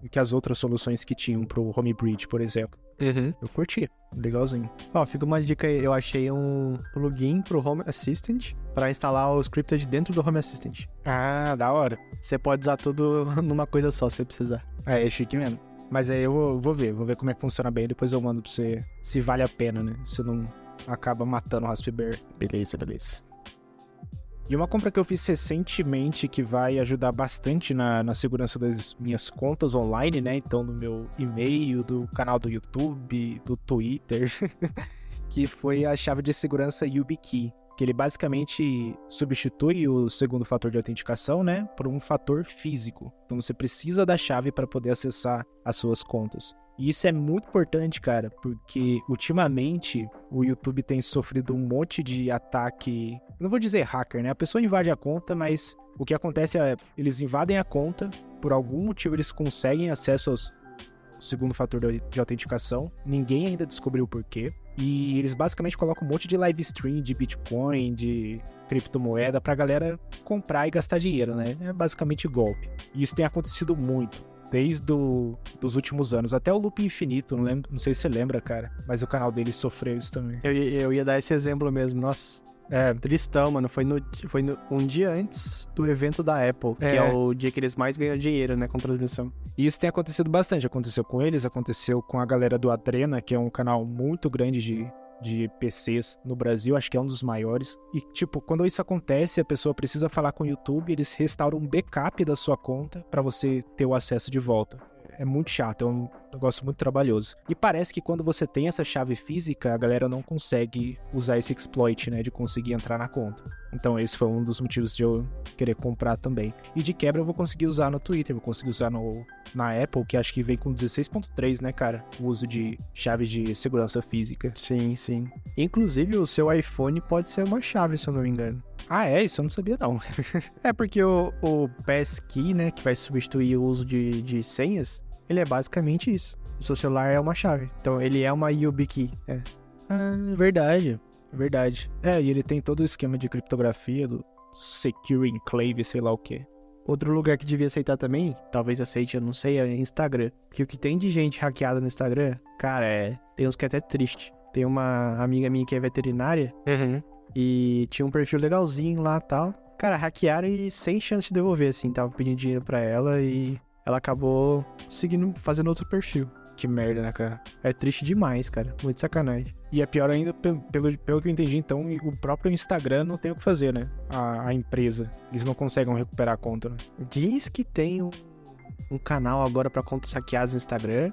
que as outras soluções que tinham pro Homebridge, por exemplo. Uhum. Eu curti, legalzinho. Ó, fica uma dica aí. Eu achei um plugin pro Home Assistant para instalar o Scripted dentro do Home Assistant. Ah, da hora. Você pode usar tudo numa coisa só, se precisar. É, é chique mesmo. Mas aí eu vou, vou ver, vou ver como é que funciona bem, depois eu mando pra você se vale a pena, né? Se não acaba matando o Raspberry. Beleza, beleza. E uma compra que eu fiz recentemente que vai ajudar bastante na, na segurança das minhas contas online, né? Então, no meu e-mail, do canal do YouTube, do Twitter, que foi a chave de segurança YubiKey. Que ele basicamente substitui o segundo fator de autenticação, né? Por um fator físico. Então você precisa da chave para poder acessar as suas contas. E isso é muito importante, cara, porque ultimamente o YouTube tem sofrido um monte de ataque. Não vou dizer hacker, né? A pessoa invade a conta, mas o que acontece é eles invadem a conta, por algum motivo eles conseguem acesso aos segundo fator de autenticação. Ninguém ainda descobriu o porquê. E eles basicamente colocam um monte de live stream de Bitcoin, de criptomoeda pra galera comprar e gastar dinheiro, né? É basicamente golpe. E isso tem acontecido muito desde o, dos últimos anos. Até o Loop Infinito, não, lembro, não sei se você lembra, cara. Mas o canal dele sofreu isso também. Eu, eu ia dar esse exemplo mesmo. Nossa, é tristão, mano. Foi, no, foi no, um dia antes do evento da Apple, É. que é o dia que eles mais ganham dinheiro, né, com transmissão. E isso tem acontecido bastante. Aconteceu com eles, aconteceu com a galera do Adrena, que é um canal muito grande de, de PCs no Brasil, acho que é um dos maiores. E, tipo, quando isso acontece, a pessoa precisa falar com o YouTube, eles restauram um backup da sua conta pra você ter o acesso de volta. É muito chato, é um negócio muito trabalhoso. E parece que quando você tem essa chave física, a galera não consegue usar esse exploit, né, de conseguir entrar na conta. Então esse foi um dos motivos de eu querer comprar também. E de quebra eu vou conseguir usar no Twitter, vou conseguir usar no, na Apple, que acho que vem com 16.3, né, cara? O uso de chave de segurança física. Sim, sim. Inclusive, o seu iPhone pode ser uma chave, se eu não me engano. Ah, é? Isso eu não sabia, não. É porque o, o Passkey, né, que vai substituir o uso de, de senhas, ele é basicamente isso. O seu celular é uma chave. Então, ele é uma YubiKey. É. Ah, verdade. Verdade. É, e ele tem todo o esquema de criptografia do Secure Enclave, sei lá o quê. Outro lugar que devia aceitar também, talvez aceite, eu não sei, é Instagram. Porque o que tem de gente hackeada no Instagram, cara, é. Tem uns que é até triste. Tem uma amiga minha que é veterinária Uhum. e tinha um perfil legalzinho lá tal. Cara, hackearam e sem chance de devolver, assim. Tava pedindo dinheiro pra ela e ela acabou seguindo, fazendo outro perfil. Que merda, né, cara? É triste demais, cara. Muito sacanagem. E é pior ainda, pelo, pelo, que eu entendi, então, o próprio Instagram não tem o que fazer, né? A, a empresa. Eles não conseguem recuperar a conta, né? Diz que tem um, um canal agora pra contas hackeadas no Instagram,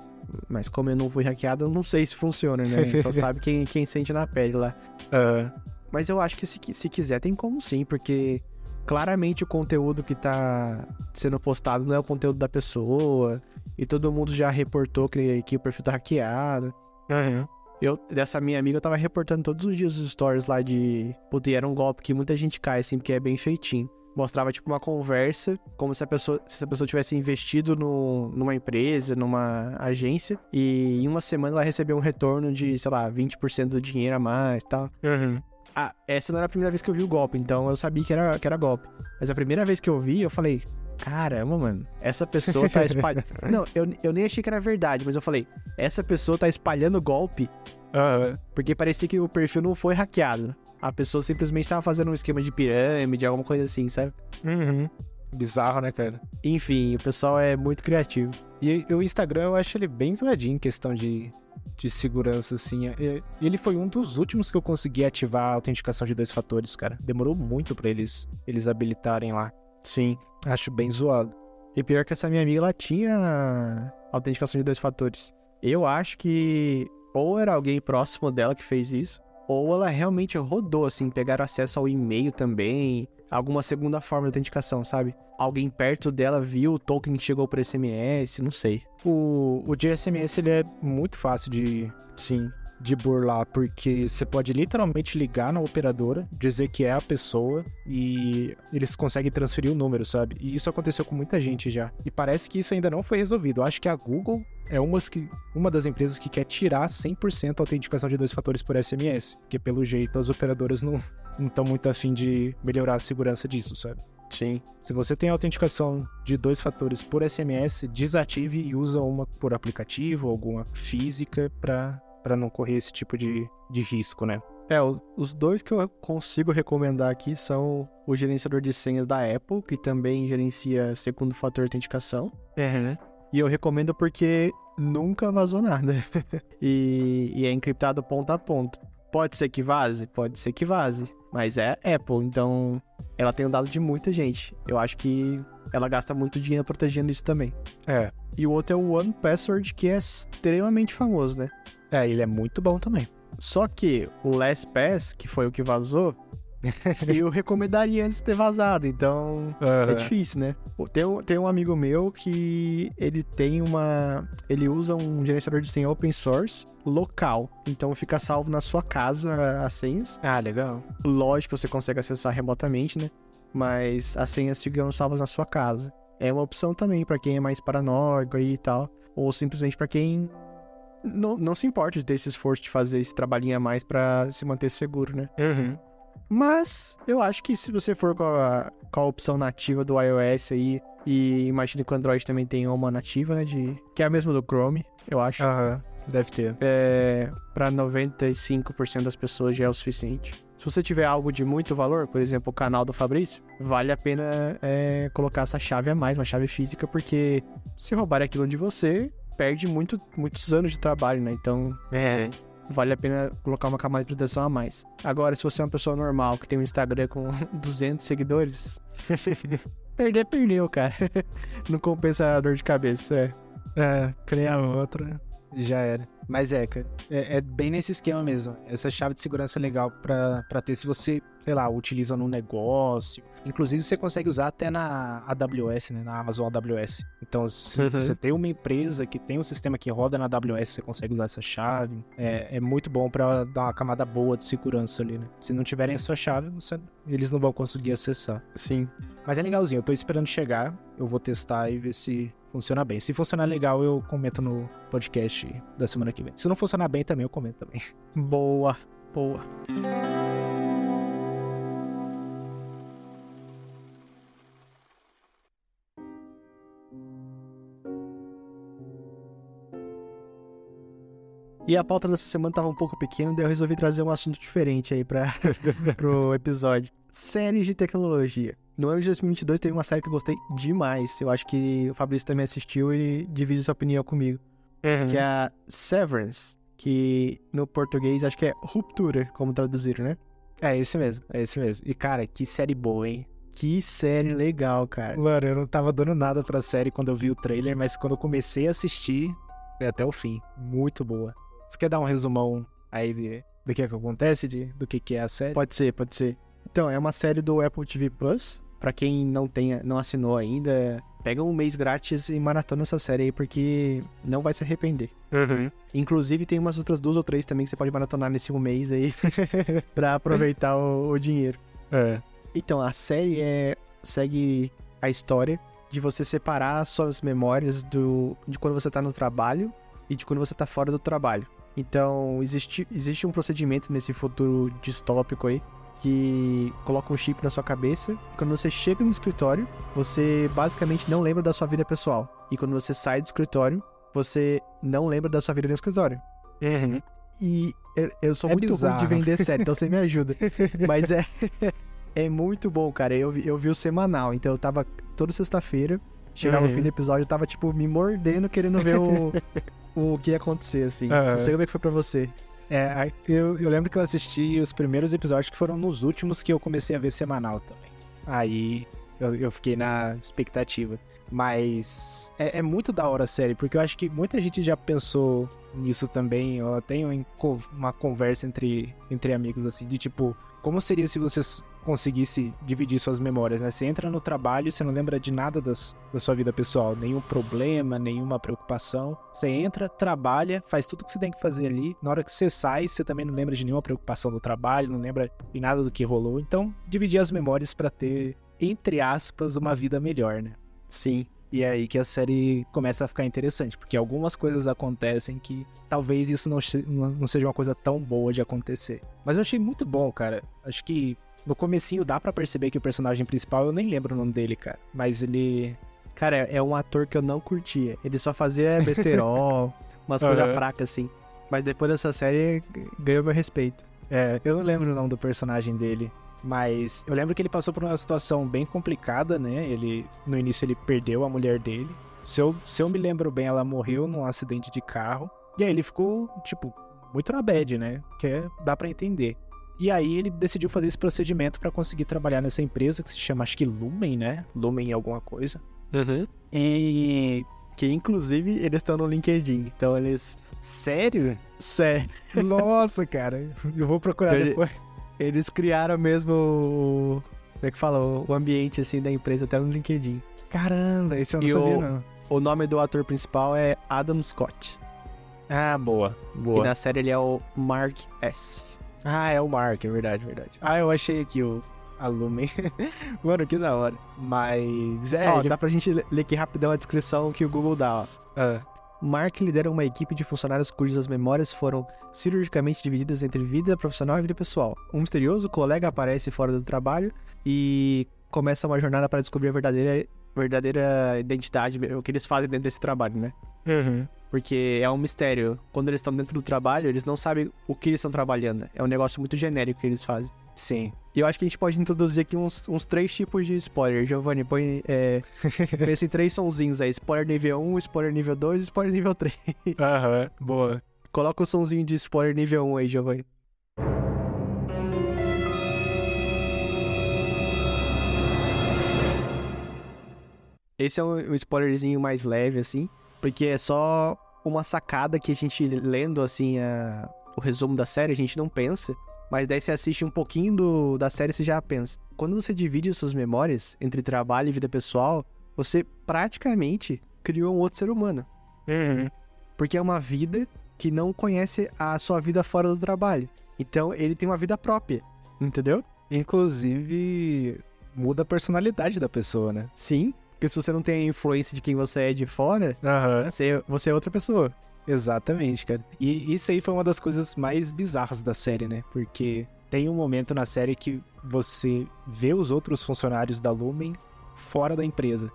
mas como eu não fui hackeado, eu não sei se funciona, né? Só sabe quem, quem sente na pele lá. Uh, Mas eu acho que se, se quiser tem como sim, porque claramente o conteúdo que tá sendo postado não é o conteúdo da pessoa, e todo mundo já reportou que, que o perfil tá hackeado. uhum. Eu, dessa minha amiga, eu tava reportando todos os dias os stories lá de. Putz, e era um golpe que muita gente cai, assim, porque é bem feitinho. Mostrava, tipo, uma conversa, como se a pessoa, se essa pessoa tivesse investido no, numa empresa, numa agência, e em uma semana ela recebeu um retorno de, sei lá, 20% do dinheiro a mais e tal. Uhum. Ah, essa não era a primeira vez que eu vi o golpe, então eu sabia que era, que era golpe. Mas a primeira vez que eu vi, eu falei, caramba, mano, essa pessoa tá espalhando. não, eu, eu nem achei que era verdade, mas eu falei, essa pessoa tá espalhando golpe Uhum. porque parecia que o perfil não foi hackeado. A pessoa simplesmente tava fazendo um esquema de pirâmide, alguma coisa assim, sabe? Uhum. Bizarro, né, cara? Enfim, o pessoal é muito criativo. E, e o Instagram, eu acho ele bem zoadinho em questão de, de segurança, assim. E- Ele foi um dos últimos que eu consegui ativar a autenticação de dois fatores, cara. Demorou muito pra eles, eles habilitarem lá. Sim. Acho bem zoado. E pior que essa minha amiga, ela tinha autenticação de dois fatores. Eu acho que ou era alguém próximo dela que fez isso, ou ela realmente rodou, assim, pegaram acesso ao e-mail também, alguma segunda forma de autenticação, sabe? Alguém perto dela viu o token que chegou por SMS, não sei. O, o de SMS, ele é muito fácil de, Sim. De burlar, porque você pode literalmente ligar na operadora, dizer que é a pessoa e eles conseguem transferir o número, sabe? E isso aconteceu com muita gente já. E parece que isso ainda não foi resolvido. Eu acho que a Google é uma, que, uma das empresas que quer tirar 100% a autenticação de dois fatores por SMS, porque pelo jeito as operadoras não estão muito afim de melhorar a segurança disso, sabe? Sim. Se você tem autenticação de dois fatores por SMS, desative e usa uma por aplicativo, alguma física, para para não correr esse tipo de, de risco, né? É, o- os dois que eu consigo recomendar aqui são o gerenciador de senhas da Apple, que também gerencia segundo fator de autenticação. E eu recomendo porque nunca vazou nada. e, e é encriptado ponta a ponta. Pode ser que vaze? Pode ser que vaze. Mas é Apple, então ela tem um dado de muita gente. Eu acho que ela gasta muito dinheiro protegendo isso também. É. E o outro é o One Password, que é extremamente famoso, né? É, ele é muito bom também. Só que o LastPass, que foi o que vazou, eu recomendaria antes de ter vazado, então é difícil, né? Tem, tem um amigo meu que ele tem uma. Ele usa um gerenciador de senha open source local. Então fica salvo na sua casa as senhas. Ah, legal. Lógico que você consegue acessar remotamente, né? Mas as senhas ficam salvas na sua casa. É uma opção também pra quem é mais paranoico aí e tal. Ou simplesmente pra quem não, não se importa de ter esse esforço de fazer esse trabalhinho a mais pra se manter seguro, né? Uhum. Mas eu acho que se você for com a, com a opção nativa do iOS aí, e imagino que o Android também tem uma nativa, né? De, que é a mesma do Chrome, eu acho. Aham, deve ter. É, para 95% das pessoas já é o suficiente. Se você tiver algo de muito valor, por exemplo, o canal do Fabrício, vale a pena é, colocar essa chave a mais, uma chave física, porque se roubar aquilo de você, perde muito, muitos anos de trabalho, né? Então, É. vale a pena colocar uma camada de proteção a mais. Agora, se você é uma pessoa normal que tem um Instagram com 200 seguidores, perder, perdeu, cara. Não compensa a dor de cabeça, é. É, criar outra, já era. Mas é, cara, é, é bem nesse esquema mesmo. Essa chave de segurança é legal pra, pra ter se você, sei lá, utiliza num negócio. Inclusive, você consegue usar até na AWS, né? Na Amazon AWS. Então, se Uhum. você tem uma empresa que tem um sistema que roda na AWS, você consegue usar essa chave. É, é muito bom pra dar uma camada boa de segurança ali, né? Se não tiverem essa chave, você- eles não vão conseguir acessar. Sim. Mas é legalzinho, eu tô esperando chegar. Eu vou testar e ver se funciona bem. Se funcionar legal, eu comento no podcast da semana que vem. Se não funcionar bem também, eu comento também. Boa, boa. E a pauta dessa semana tava um pouco pequena, daí eu resolvi trazer um assunto diferente aí para pro episódio. séries de tecnologia. No ano de 2022 teve uma série que eu gostei demais. Eu acho que o Fabrício também assistiu e divide sua opinião comigo. Uhum. Que é a Severance. Que no português acho que é Ruptura, como traduziram, né? É esse mesmo, é esse mesmo. E cara, que série boa, hein? Que série legal, cara. Mano, eu não tava dando nada pra série quando eu vi o trailer, mas quando eu comecei a assistir, foi até o fim. Muito boa. Você quer dar um resumão aí de, do que, é que acontece, de, do que, que é a série? Pode ser, pode ser. Então, é uma série do Apple TV Plus. Pra quem não tenha, não assinou ainda, pega um mês grátis e maratona essa série aí, porque não vai se arrepender. Uhum. Inclusive, tem umas outras duas ou três também que você pode maratonar nesse um mês aí pra aproveitar o, o dinheiro. É. Então, a série é, segue a história de você separar as suas memórias do, de quando você tá no trabalho e de quando você tá fora do trabalho. Então, existe, existe um procedimento nesse futuro distópico aí que coloca um chip na sua cabeça. Quando você chega no escritório, você basicamente não lembra da sua vida pessoal. E quando você sai do escritório, você não lembra da sua vida no escritório. Uhum. E eu, eu sou É muito ruim bizarro. de vender série, então você me ajuda. Mas é, é muito bom, cara. Eu, vi- eu vi o semanal, então eu tava toda sexta-feira, chegava Uhum. o fim do episódio, eu tava, tipo, me mordendo, querendo ver o, o que ia acontecer, assim. Aham. Não sei como é que foi pra você. É, eu, eu lembro que eu assisti os primeiros episódios que foram nos últimos que eu comecei a ver semanal também. Aí eu, eu fiquei na expectativa. Mas é, é muito da hora a série, porque eu acho que muita gente já pensou nisso também. Eu tenho uma conversa entre, entre amigos assim, de tipo, como seria se você s- conseguisse dividir suas memórias, né? Você entra no trabalho você não lembra de nada das, da sua vida pessoal, nenhum problema, nenhuma preocupação. Você entra, trabalha, faz tudo que você tem que fazer ali. Na hora que você sai, você também não lembra de nenhuma preocupação do trabalho, não lembra de nada do que rolou. Então, dividir as memórias pra ter, entre aspas, uma vida melhor, né? Sim. E é aí que a série começa a ficar interessante, porque algumas coisas acontecem que talvez isso não não seja uma coisa tão boa de acontecer. Mas eu achei muito bom, cara. Acho que no comecinho dá pra perceber que o personagem principal, eu nem lembro o nome dele, cara. Mas ele... Cara, é um ator que eu não curtia. Ele só fazia besterol, umas coisas Aham. fracas, assim. Mas depois dessa série, ganhou meu respeito. É, eu não lembro o nome do personagem dele. Mas eu lembro que ele passou por uma situação bem complicada, né? Ele, no início, ele perdeu a mulher dele. Se eu, se eu me lembro bem, ela morreu num acidente de carro. E aí ele ficou, tipo, muito na bad, né? Que é, dá pra entender. E aí ele decidiu fazer esse procedimento pra conseguir trabalhar nessa empresa que se chama, acho que Lumen, né? Lumen alguma coisa. E. Que inclusive eles estão no LinkedIn. Então eles. Sério? Sério. Nossa, cara. Eu vou procurar Ele- depois. Eles criaram mesmo o. Como é que fala? O ambiente assim da empresa até no LinkedIn. Caramba, esse eu não E sabia, o- não. O nome do ator principal é Adam Scott. Ah, boa. E Boa. na série ele é o Mark S. Ah, é o Mark, é verdade, verdade. Ah, eu achei aqui o a Lumen. Mano, que da hora. Mas é, ó, ele- dá pra gente ler aqui rapidão a descrição que o Google dá, ó. ah, Mark lidera uma equipe de funcionários cujas memórias foram cirurgicamente divididas entre vida profissional e vida pessoal. Um misterioso colega aparece fora do trabalho e começa uma jornada para descobrir a verdadeira, verdadeira identidade, o que eles fazem dentro desse trabalho, né? Porque é um mistério. Quando eles estão dentro do trabalho, eles não sabem o que eles estão trabalhando. É um negócio muito genérico que eles fazem. Sim. E eu acho que a gente pode introduzir aqui uns, uns três tipos de spoiler. Giovanni, põe. É, pensa em três sonzinhos aí: spoiler nível 1, spoiler nível 2 e spoiler nível 3. Aham, boa. Coloca o sonzinho de spoiler nível 1 aí, Giovanni. Esse é um, um spoilerzinho mais leve, assim, porque é só uma sacada que a gente lendo, assim, a- o resumo da série, a gente não pensa, mas daí você assiste um pouquinho do, da série e você já pensa. Quando você divide as suas memórias entre trabalho e vida pessoal, você praticamente criou um outro ser humano. Porque é uma vida que não conhece a sua vida fora do trabalho. Então ele tem uma vida própria, entendeu? Inclusive, muda a personalidade da pessoa, né? Sim, porque se você não tem a influência de quem você é de fora, Aham. você, você é outra pessoa. Exatamente, cara. E isso aí foi uma das coisas mais bizarras da série, né? Porque tem um momento na série que você vê os outros funcionários da Lumen fora da empresa.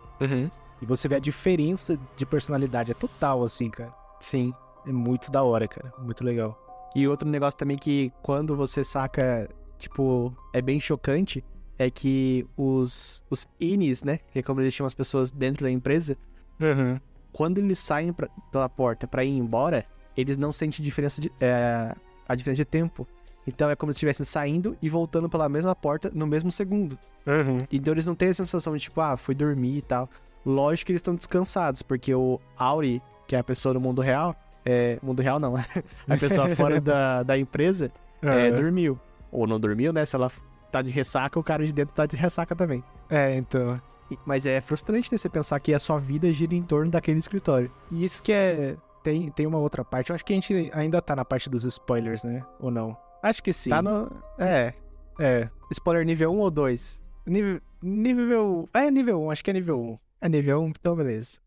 E você vê a diferença de personalidade. É total, assim, cara. Sim. É muito da hora, cara. Muito legal. E outro negócio também que quando você saca, tipo, é bem chocante, é que os, os INIs, né? Que é como eles chamam as pessoas dentro da empresa, Uhum. quando eles saem pra, pela porta pra ir embora, eles não sentem diferença de, é, a diferença de tempo. Então é como se estivessem saindo e voltando pela mesma porta no mesmo segundo. Uhum. Então eles não têm a sensação de tipo, ah, fui dormir e tal. Lógico que eles estão descansados, porque o Auri, que é a pessoa do mundo real, é. Mundo real não, a pessoa fora da, da empresa, é, Uhum. dormiu. Ou não dormiu, né? Se ela tá de ressaca, o cara de dentro tá de ressaca também. É, então. Mas é frustrante, né? Você pensar que a sua vida gira em torno daquele escritório. E isso que é. Tem, tem uma outra parte. Eu acho que a gente ainda tá na parte dos spoilers, né? Ou não? Acho que sim. Tá no. É. É. Spoiler nível 1 ou 2? Nível. Nível. É, nível 1, acho que é nível 1. É nível 1? Então beleza.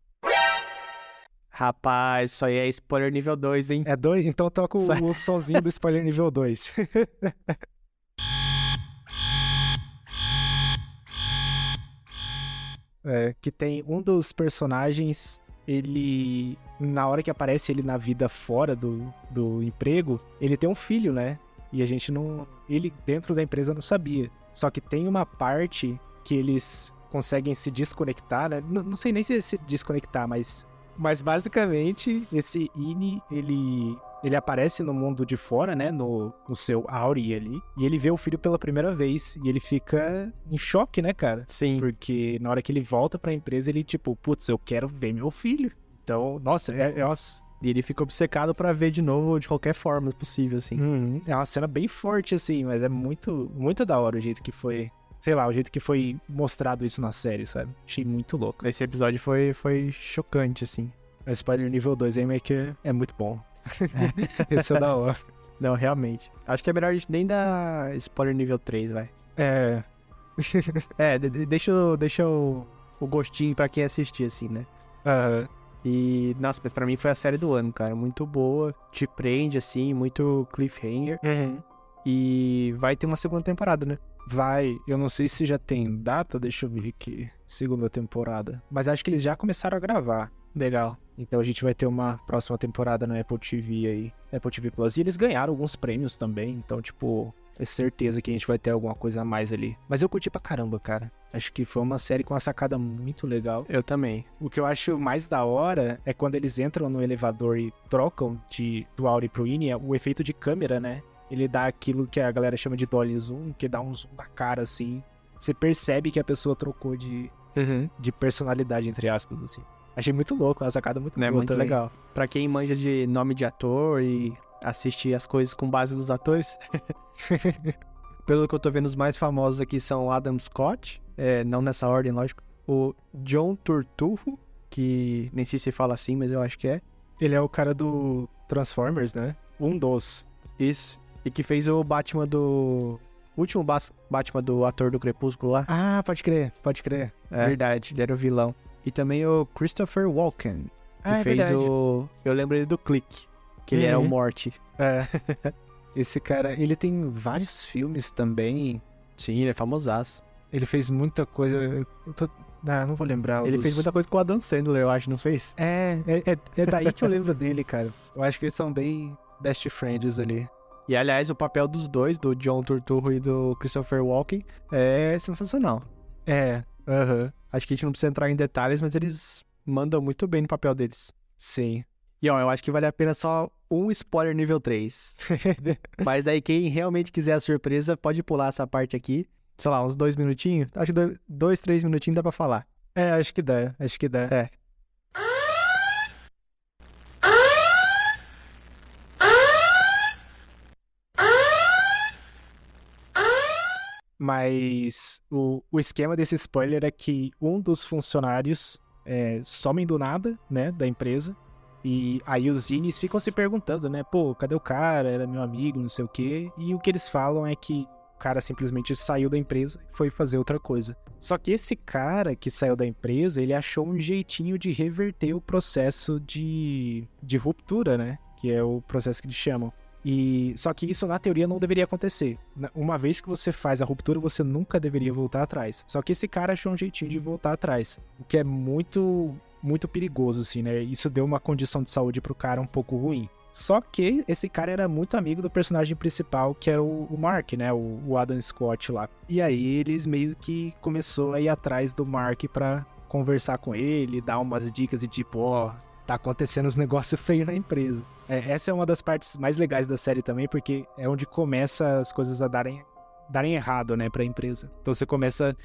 Rapaz, isso aí é spoiler nível 2, hein? É 2? Então toca o, o sonzinho do spoiler nível 2. É, que tem um dos personagens, ele. Na hora que aparece ele na vida fora do, do emprego, ele tem um filho, né? E a gente não. Ele dentro da empresa não sabia. Só que tem uma parte que eles conseguem se desconectar, né? Não, não sei nem se se desconectar, mas. Mas basicamente, esse Ini, ele. Ele aparece no mundo de fora, né? No, no seu Auri ali. E ele vê o filho pela primeira vez. E ele fica em choque, né, cara? Sim. Porque na hora que ele volta pra empresa, ele, tipo, putz, eu quero ver meu filho. Então, nossa, é, é, uma, E ele fica obcecado pra ver de novo de qualquer forma possível, assim. Uhum, é uma cena bem forte, assim, mas é muito, muito da hora o jeito que foi. Sei lá, o jeito que foi mostrado isso na série, sabe? Achei muito louco. Esse episódio foi, foi chocante, assim. Mas Spider nível 2 aí meio que é, é muito bom. Esse é da hora. Não, realmente. Acho que é melhor a gente nem dar spoiler nível 3, vai. É. É, de- de- deixa, o- deixa o, o gostinho pra quem assistir, assim, né? aham. E, nossa, mas pra mim foi a série do ano, cara. Muito boa, te prende, assim, muito cliffhanger. Uhum. E vai ter uma segunda temporada, né? Vai, eu não sei se já tem data, deixa eu ver aqui. Segunda temporada. Mas acho que eles já começaram a gravar. Legal. Então a gente vai ter uma próxima temporada no Apple TV aí, Apple TV Plus. E eles ganharam alguns prêmios também, então, tipo, é certeza que a gente vai ter alguma coisa a mais ali. Mas eu curti pra caramba, cara. Acho que foi uma série com uma sacada muito legal. Eu também. O que eu acho mais da hora é quando eles entram no elevador e trocam de do Auri pro Ini, é o efeito de câmera, né? Ele dá aquilo que a galera chama de dolly zoom, que dá um zoom na cara, assim. Você percebe que a pessoa trocou de, Uhum. de personalidade, entre aspas, assim. Achei muito louco, uma sacada muito É boa muito também. legal. Pra quem manja de nome de ator e assiste as coisas com base nos atores. Pelo que eu tô vendo, os mais famosos aqui são o Adam Scott, é, não nessa ordem, lógico. O John Turturro, que nem sei se fala assim, mas eu acho que é. Ele é o cara do Transformers, né? Um dos. Isso. E que fez o Batman do. O último Batman do ator do Crepúsculo lá. Ah, pode crer, pode crer. É, Verdade. ele era o vilão. E também o Christopher Walken, que Ah, é fez verdade. o. Eu lembro ele do Click, que ele era o Uhum. Morty. É. Esse cara, ele tem vários filmes também. Sim, ele é famosaço. Ele fez muita coisa. eu tô- Ah, não vou lembrar. Ele dos- fez muita coisa com o Adam Sandler, eu acho, não fez? É, é, é, é daí que eu lembro dele, cara. Eu acho que eles são bem best friends ali. E aliás, o papel dos dois, do John Turturro e do Christopher Walken, é sensacional. É, aham, Acho que a gente não precisa entrar em detalhes, mas eles mandam muito bem no papel deles. sim. E ó, eu acho que vale a pena só um spoiler nível 3. mas daí quem realmente quiser a surpresa, pode pular essa parte aqui. Sei lá, uns dois minutinhos. Acho que dois, dois três minutinhos dá pra falar. É, acho que dá, acho que dá. É. Mas o, o esquema desse spoiler é que um dos funcionários é, somem do nada, né, da empresa. E aí os Inis ficam se perguntando, né, pô, cadê o cara? Era meu amigo, não sei o quê. E o que eles falam é que o cara simplesmente saiu da empresa e foi fazer outra coisa. Só que esse cara que saiu da empresa, ele achou um jeitinho de reverter o processo de, de ruptura, né? Que é o processo que eles chamam. E só que isso na teoria não deveria acontecer. Uma vez que você faz a ruptura, você nunca deveria voltar atrás. Só que esse cara achou um jeitinho de voltar atrás, o que é muito muito perigoso assim, né? Isso deu uma condição de saúde pro cara um pouco ruim. Só que esse cara era muito amigo do personagem principal, que era o, o Mark, né? O, Adam Scott lá. E aí eles meio que começou a ir atrás do Mark pra conversar com ele, dar umas dicas e tipo, ó, tá acontecendo uns negócios feios na empresa. É, essa é uma das partes mais legais da série também, porque é onde começa as coisas a darem, darem errado, né, pra empresa. Então você começa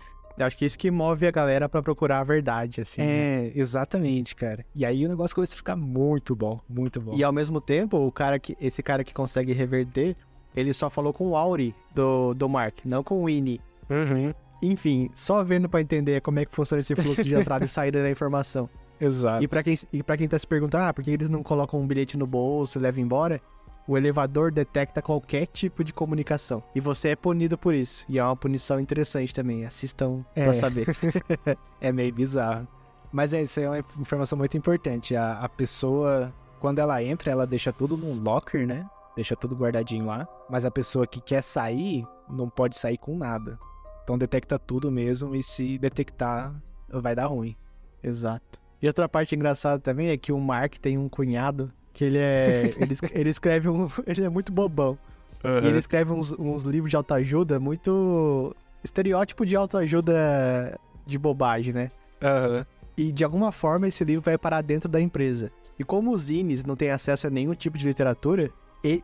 acho que é isso que move a galera para procurar a verdade, assim. É, né? exatamente, cara. E aí o negócio começa a ficar muito bom, muito bom. E ao mesmo tempo, o cara que, esse cara que consegue reverter, ele só falou com o Auri do, do Mark, não com o Winnie. Uhum. Enfim, só vendo para entender como é que funciona esse fluxo de entrada e saída da informação. Exato. E para quem, e pra quem tá se perguntando, ah, por que eles não colocam um bilhete no bolso e levam embora? o elevador detecta qualquer tipo de comunicação. E você é punido por isso. E é uma punição interessante também. Assistam é. pra saber. é meio bizarro. Mas é, isso é uma informação muito importante. A, a pessoa, quando ela entra, ela deixa tudo num locker, né? Deixa tudo guardadinho lá. Mas a pessoa que quer sair, não pode sair com nada. Então detecta tudo mesmo e se detectar, vai dar ruim. Exato. E outra parte engraçada também é que o Mark tem um cunhado que ele é. ele, ele escreve um. Ele é muito bobão. Uhum. E ele escreve uns, uns livros de autoajuda muito. Estereótipo de autoajuda de bobagem, né? Uhum. E de alguma forma esse livro vai parar dentro da empresa. E como os zines não têm acesso a nenhum tipo de literatura,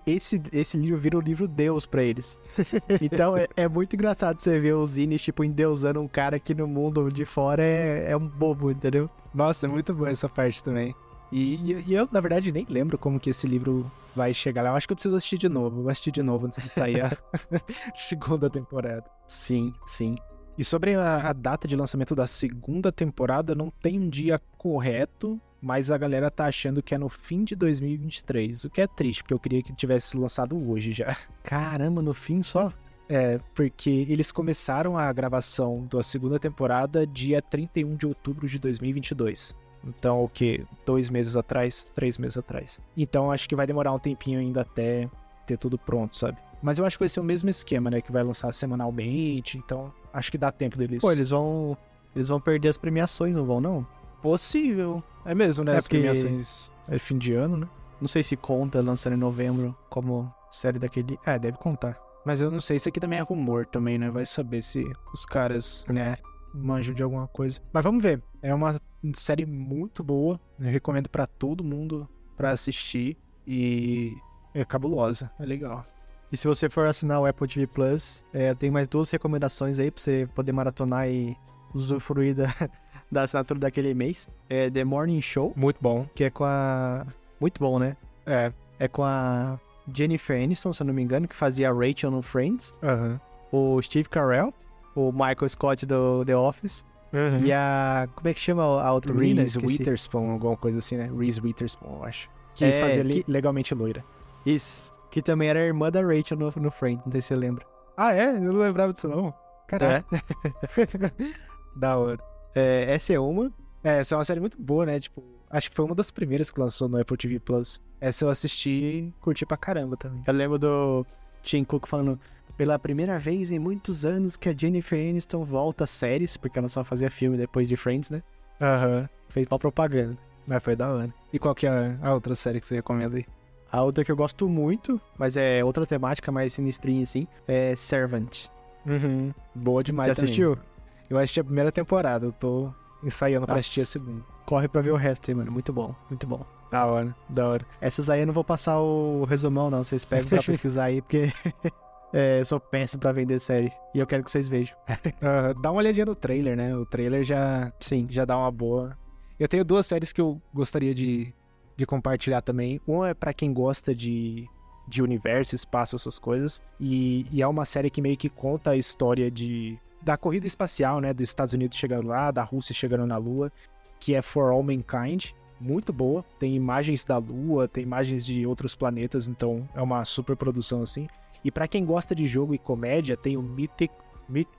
esse, esse livro vira o um livro Deus para eles. então é, é, muito engraçado você ver os zines, tipo, endeusando um cara que no mundo de fora é, é um bobo, entendeu? Nossa, é muito boa essa parte também. E, e, eu, na verdade, nem lembro como que esse livro vai chegar lá. Eu acho que eu preciso assistir de novo. Vou assistir de novo antes de sair a segunda temporada. Sim, sim. E sobre a, a, data de lançamento da segunda temporada, não tem um dia correto, mas a galera tá achando que é no fim de 2023. O que é triste, porque eu queria que tivesse lançado hoje já. Caramba, no fim só? É, porque eles começaram a gravação da segunda temporada dia 31 de outubro de 2022. Então, o que? Dois meses atrás, três meses atrás. Então, acho que vai demorar um tempinho ainda até ter tudo pronto, sabe? Mas eu acho que vai ser o mesmo esquema, né? Que vai lançar semanalmente. Então, acho que dá tempo deles. Pô, eles vão. Eles vão perder as premiações, não vão, não? Possível. É mesmo, né? É as porque... premiações é fim de ano, né? Não sei se conta lançando em novembro como série daquele. É, deve contar. Mas eu não sei, isso aqui também é rumor também, né? Vai saber se os caras, né, manjam de alguma coisa. Mas vamos ver. É uma série muito boa. Eu recomendo para todo mundo para assistir e é cabulosa, é legal. E se você for assinar o Apple TV Plus, é, tem mais duas recomendações aí pra você poder maratonar e usufruir da, da assinatura daquele mês. É The Morning Show. Muito bom. Que é com a. Muito bom, né? É. É com a Jennifer Aniston, se eu não me engano, que fazia a Rachel no Friends. Uhum. O Steve Carell, o Michael Scott do The Office. Uhum. E a. Como é que chama a outra menina? Reese Witherspoon, alguma coisa assim, né? Reese Witherspoon, eu acho. Que é, fazia que... legalmente loira. Isso. Que também era a irmã da Rachel no, no Friend, não sei se você lembra. Ah, é? Eu não lembrava disso, não. Caraca. É. da hora. É, essa é uma. É, essa é uma série muito boa, né? Tipo, acho que foi uma das primeiras que lançou no Apple TV Plus. Essa eu assisti e curti pra caramba também. Eu lembro do Tim Cook falando: pela primeira vez em muitos anos que a Jennifer Aniston volta a séries, porque ela só fazia filme depois de Friends, né? Aham. Uhum. Fez mal propaganda. Mas foi da hora. E qual que é a outra série que você recomenda aí? A outra que eu gosto muito, mas é outra temática mais sinistrinha assim, é Servant. Uhum. Boa demais Já assistiu? Eu assisti a primeira temporada, eu tô ensaiando Nossa. pra assistir a segunda. Corre pra ver o resto aí, mano. Muito bom, muito bom. Da hora, da hora. Essas aí eu não vou passar o resumão, não. Vocês pegam pra pesquisar aí, porque É, eu sou péssimo pra vender série. E eu quero que vocês vejam. uh, dá uma olhadinha no trailer, né? O trailer já, sim, já dá uma boa. Eu tenho duas séries que eu gostaria de, de compartilhar também. Uma é para quem gosta de, de universo, espaço, essas coisas. E, e, é uma série que meio que conta a história de da corrida espacial, né? Dos Estados Unidos chegando lá, da Rússia chegando na Lua. Que é For All Mankind. Muito boa. Tem imagens da Lua, tem imagens de outros planetas. Então é uma super produção assim. E para quem gosta de jogo e comédia, tem o Mythic,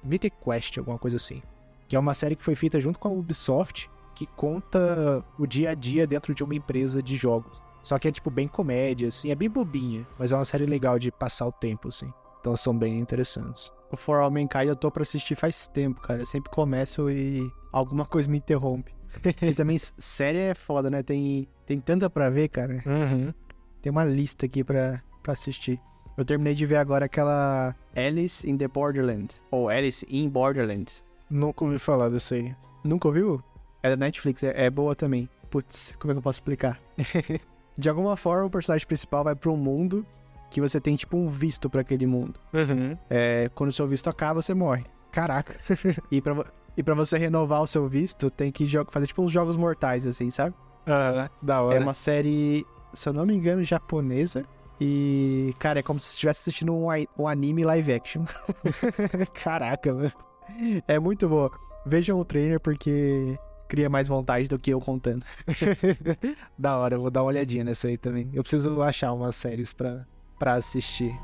Mythic Quest, alguma coisa assim. Que é uma série que foi feita junto com a Ubisoft, que conta o dia a dia dentro de uma empresa de jogos. Só que é tipo bem comédia, assim, é bem bobinha, mas é uma série legal de passar o tempo, assim. Então são bem interessantes. O For All Mankind eu tô pra assistir faz tempo, cara. Eu sempre começo e alguma coisa me interrompe. e também série é foda, né? Tem, tem tanta pra ver, cara. Uhum. Tem uma lista aqui pra, pra assistir. Eu terminei de ver agora aquela Alice in the Borderland. Ou Alice in Borderland. Nunca ouvi falar disso aí. Nunca ouviu? É da Netflix, é, é boa também. Putz, como é que eu posso explicar? de alguma forma, o personagem principal vai pra um mundo que você tem, tipo, um visto pra aquele mundo. Uhum. É, quando o seu visto acaba, você morre. Caraca. E pra, vo- e pra você renovar o seu visto, tem que fazer, tipo, uns jogos mortais, assim, sabe? Ah, da hora. É uma série, se eu não me engano, japonesa. E, cara, é como se estivesse assistindo um, um anime live action. Caraca, mano. É muito boa. Vejam o trailer porque cria mais vontade do que eu contando. da hora, eu vou dar uma olhadinha nessa aí também. Eu preciso achar umas séries pra, pra assistir.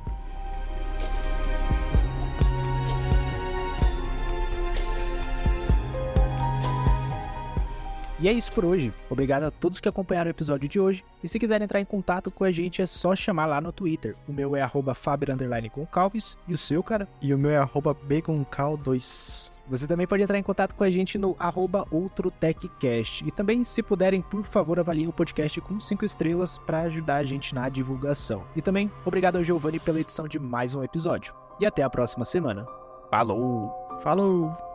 E é isso por hoje. Obrigado a todos que acompanharam o episódio de hoje. E se quiserem entrar em contato com a gente, é só chamar lá no Twitter. O meu é arroba Faber underline Goncalves. E o seu, cara? E o meu é arroba baconcal2. Você também pode entrar em contato com a gente no arroba OutroTechCast. E também, se puderem, por favor, avaliem o podcast com 5 estrelas para ajudar a gente na divulgação. E também, obrigado ao Giovanni pela edição de mais um episódio. E até a próxima semana. Falou! Falou!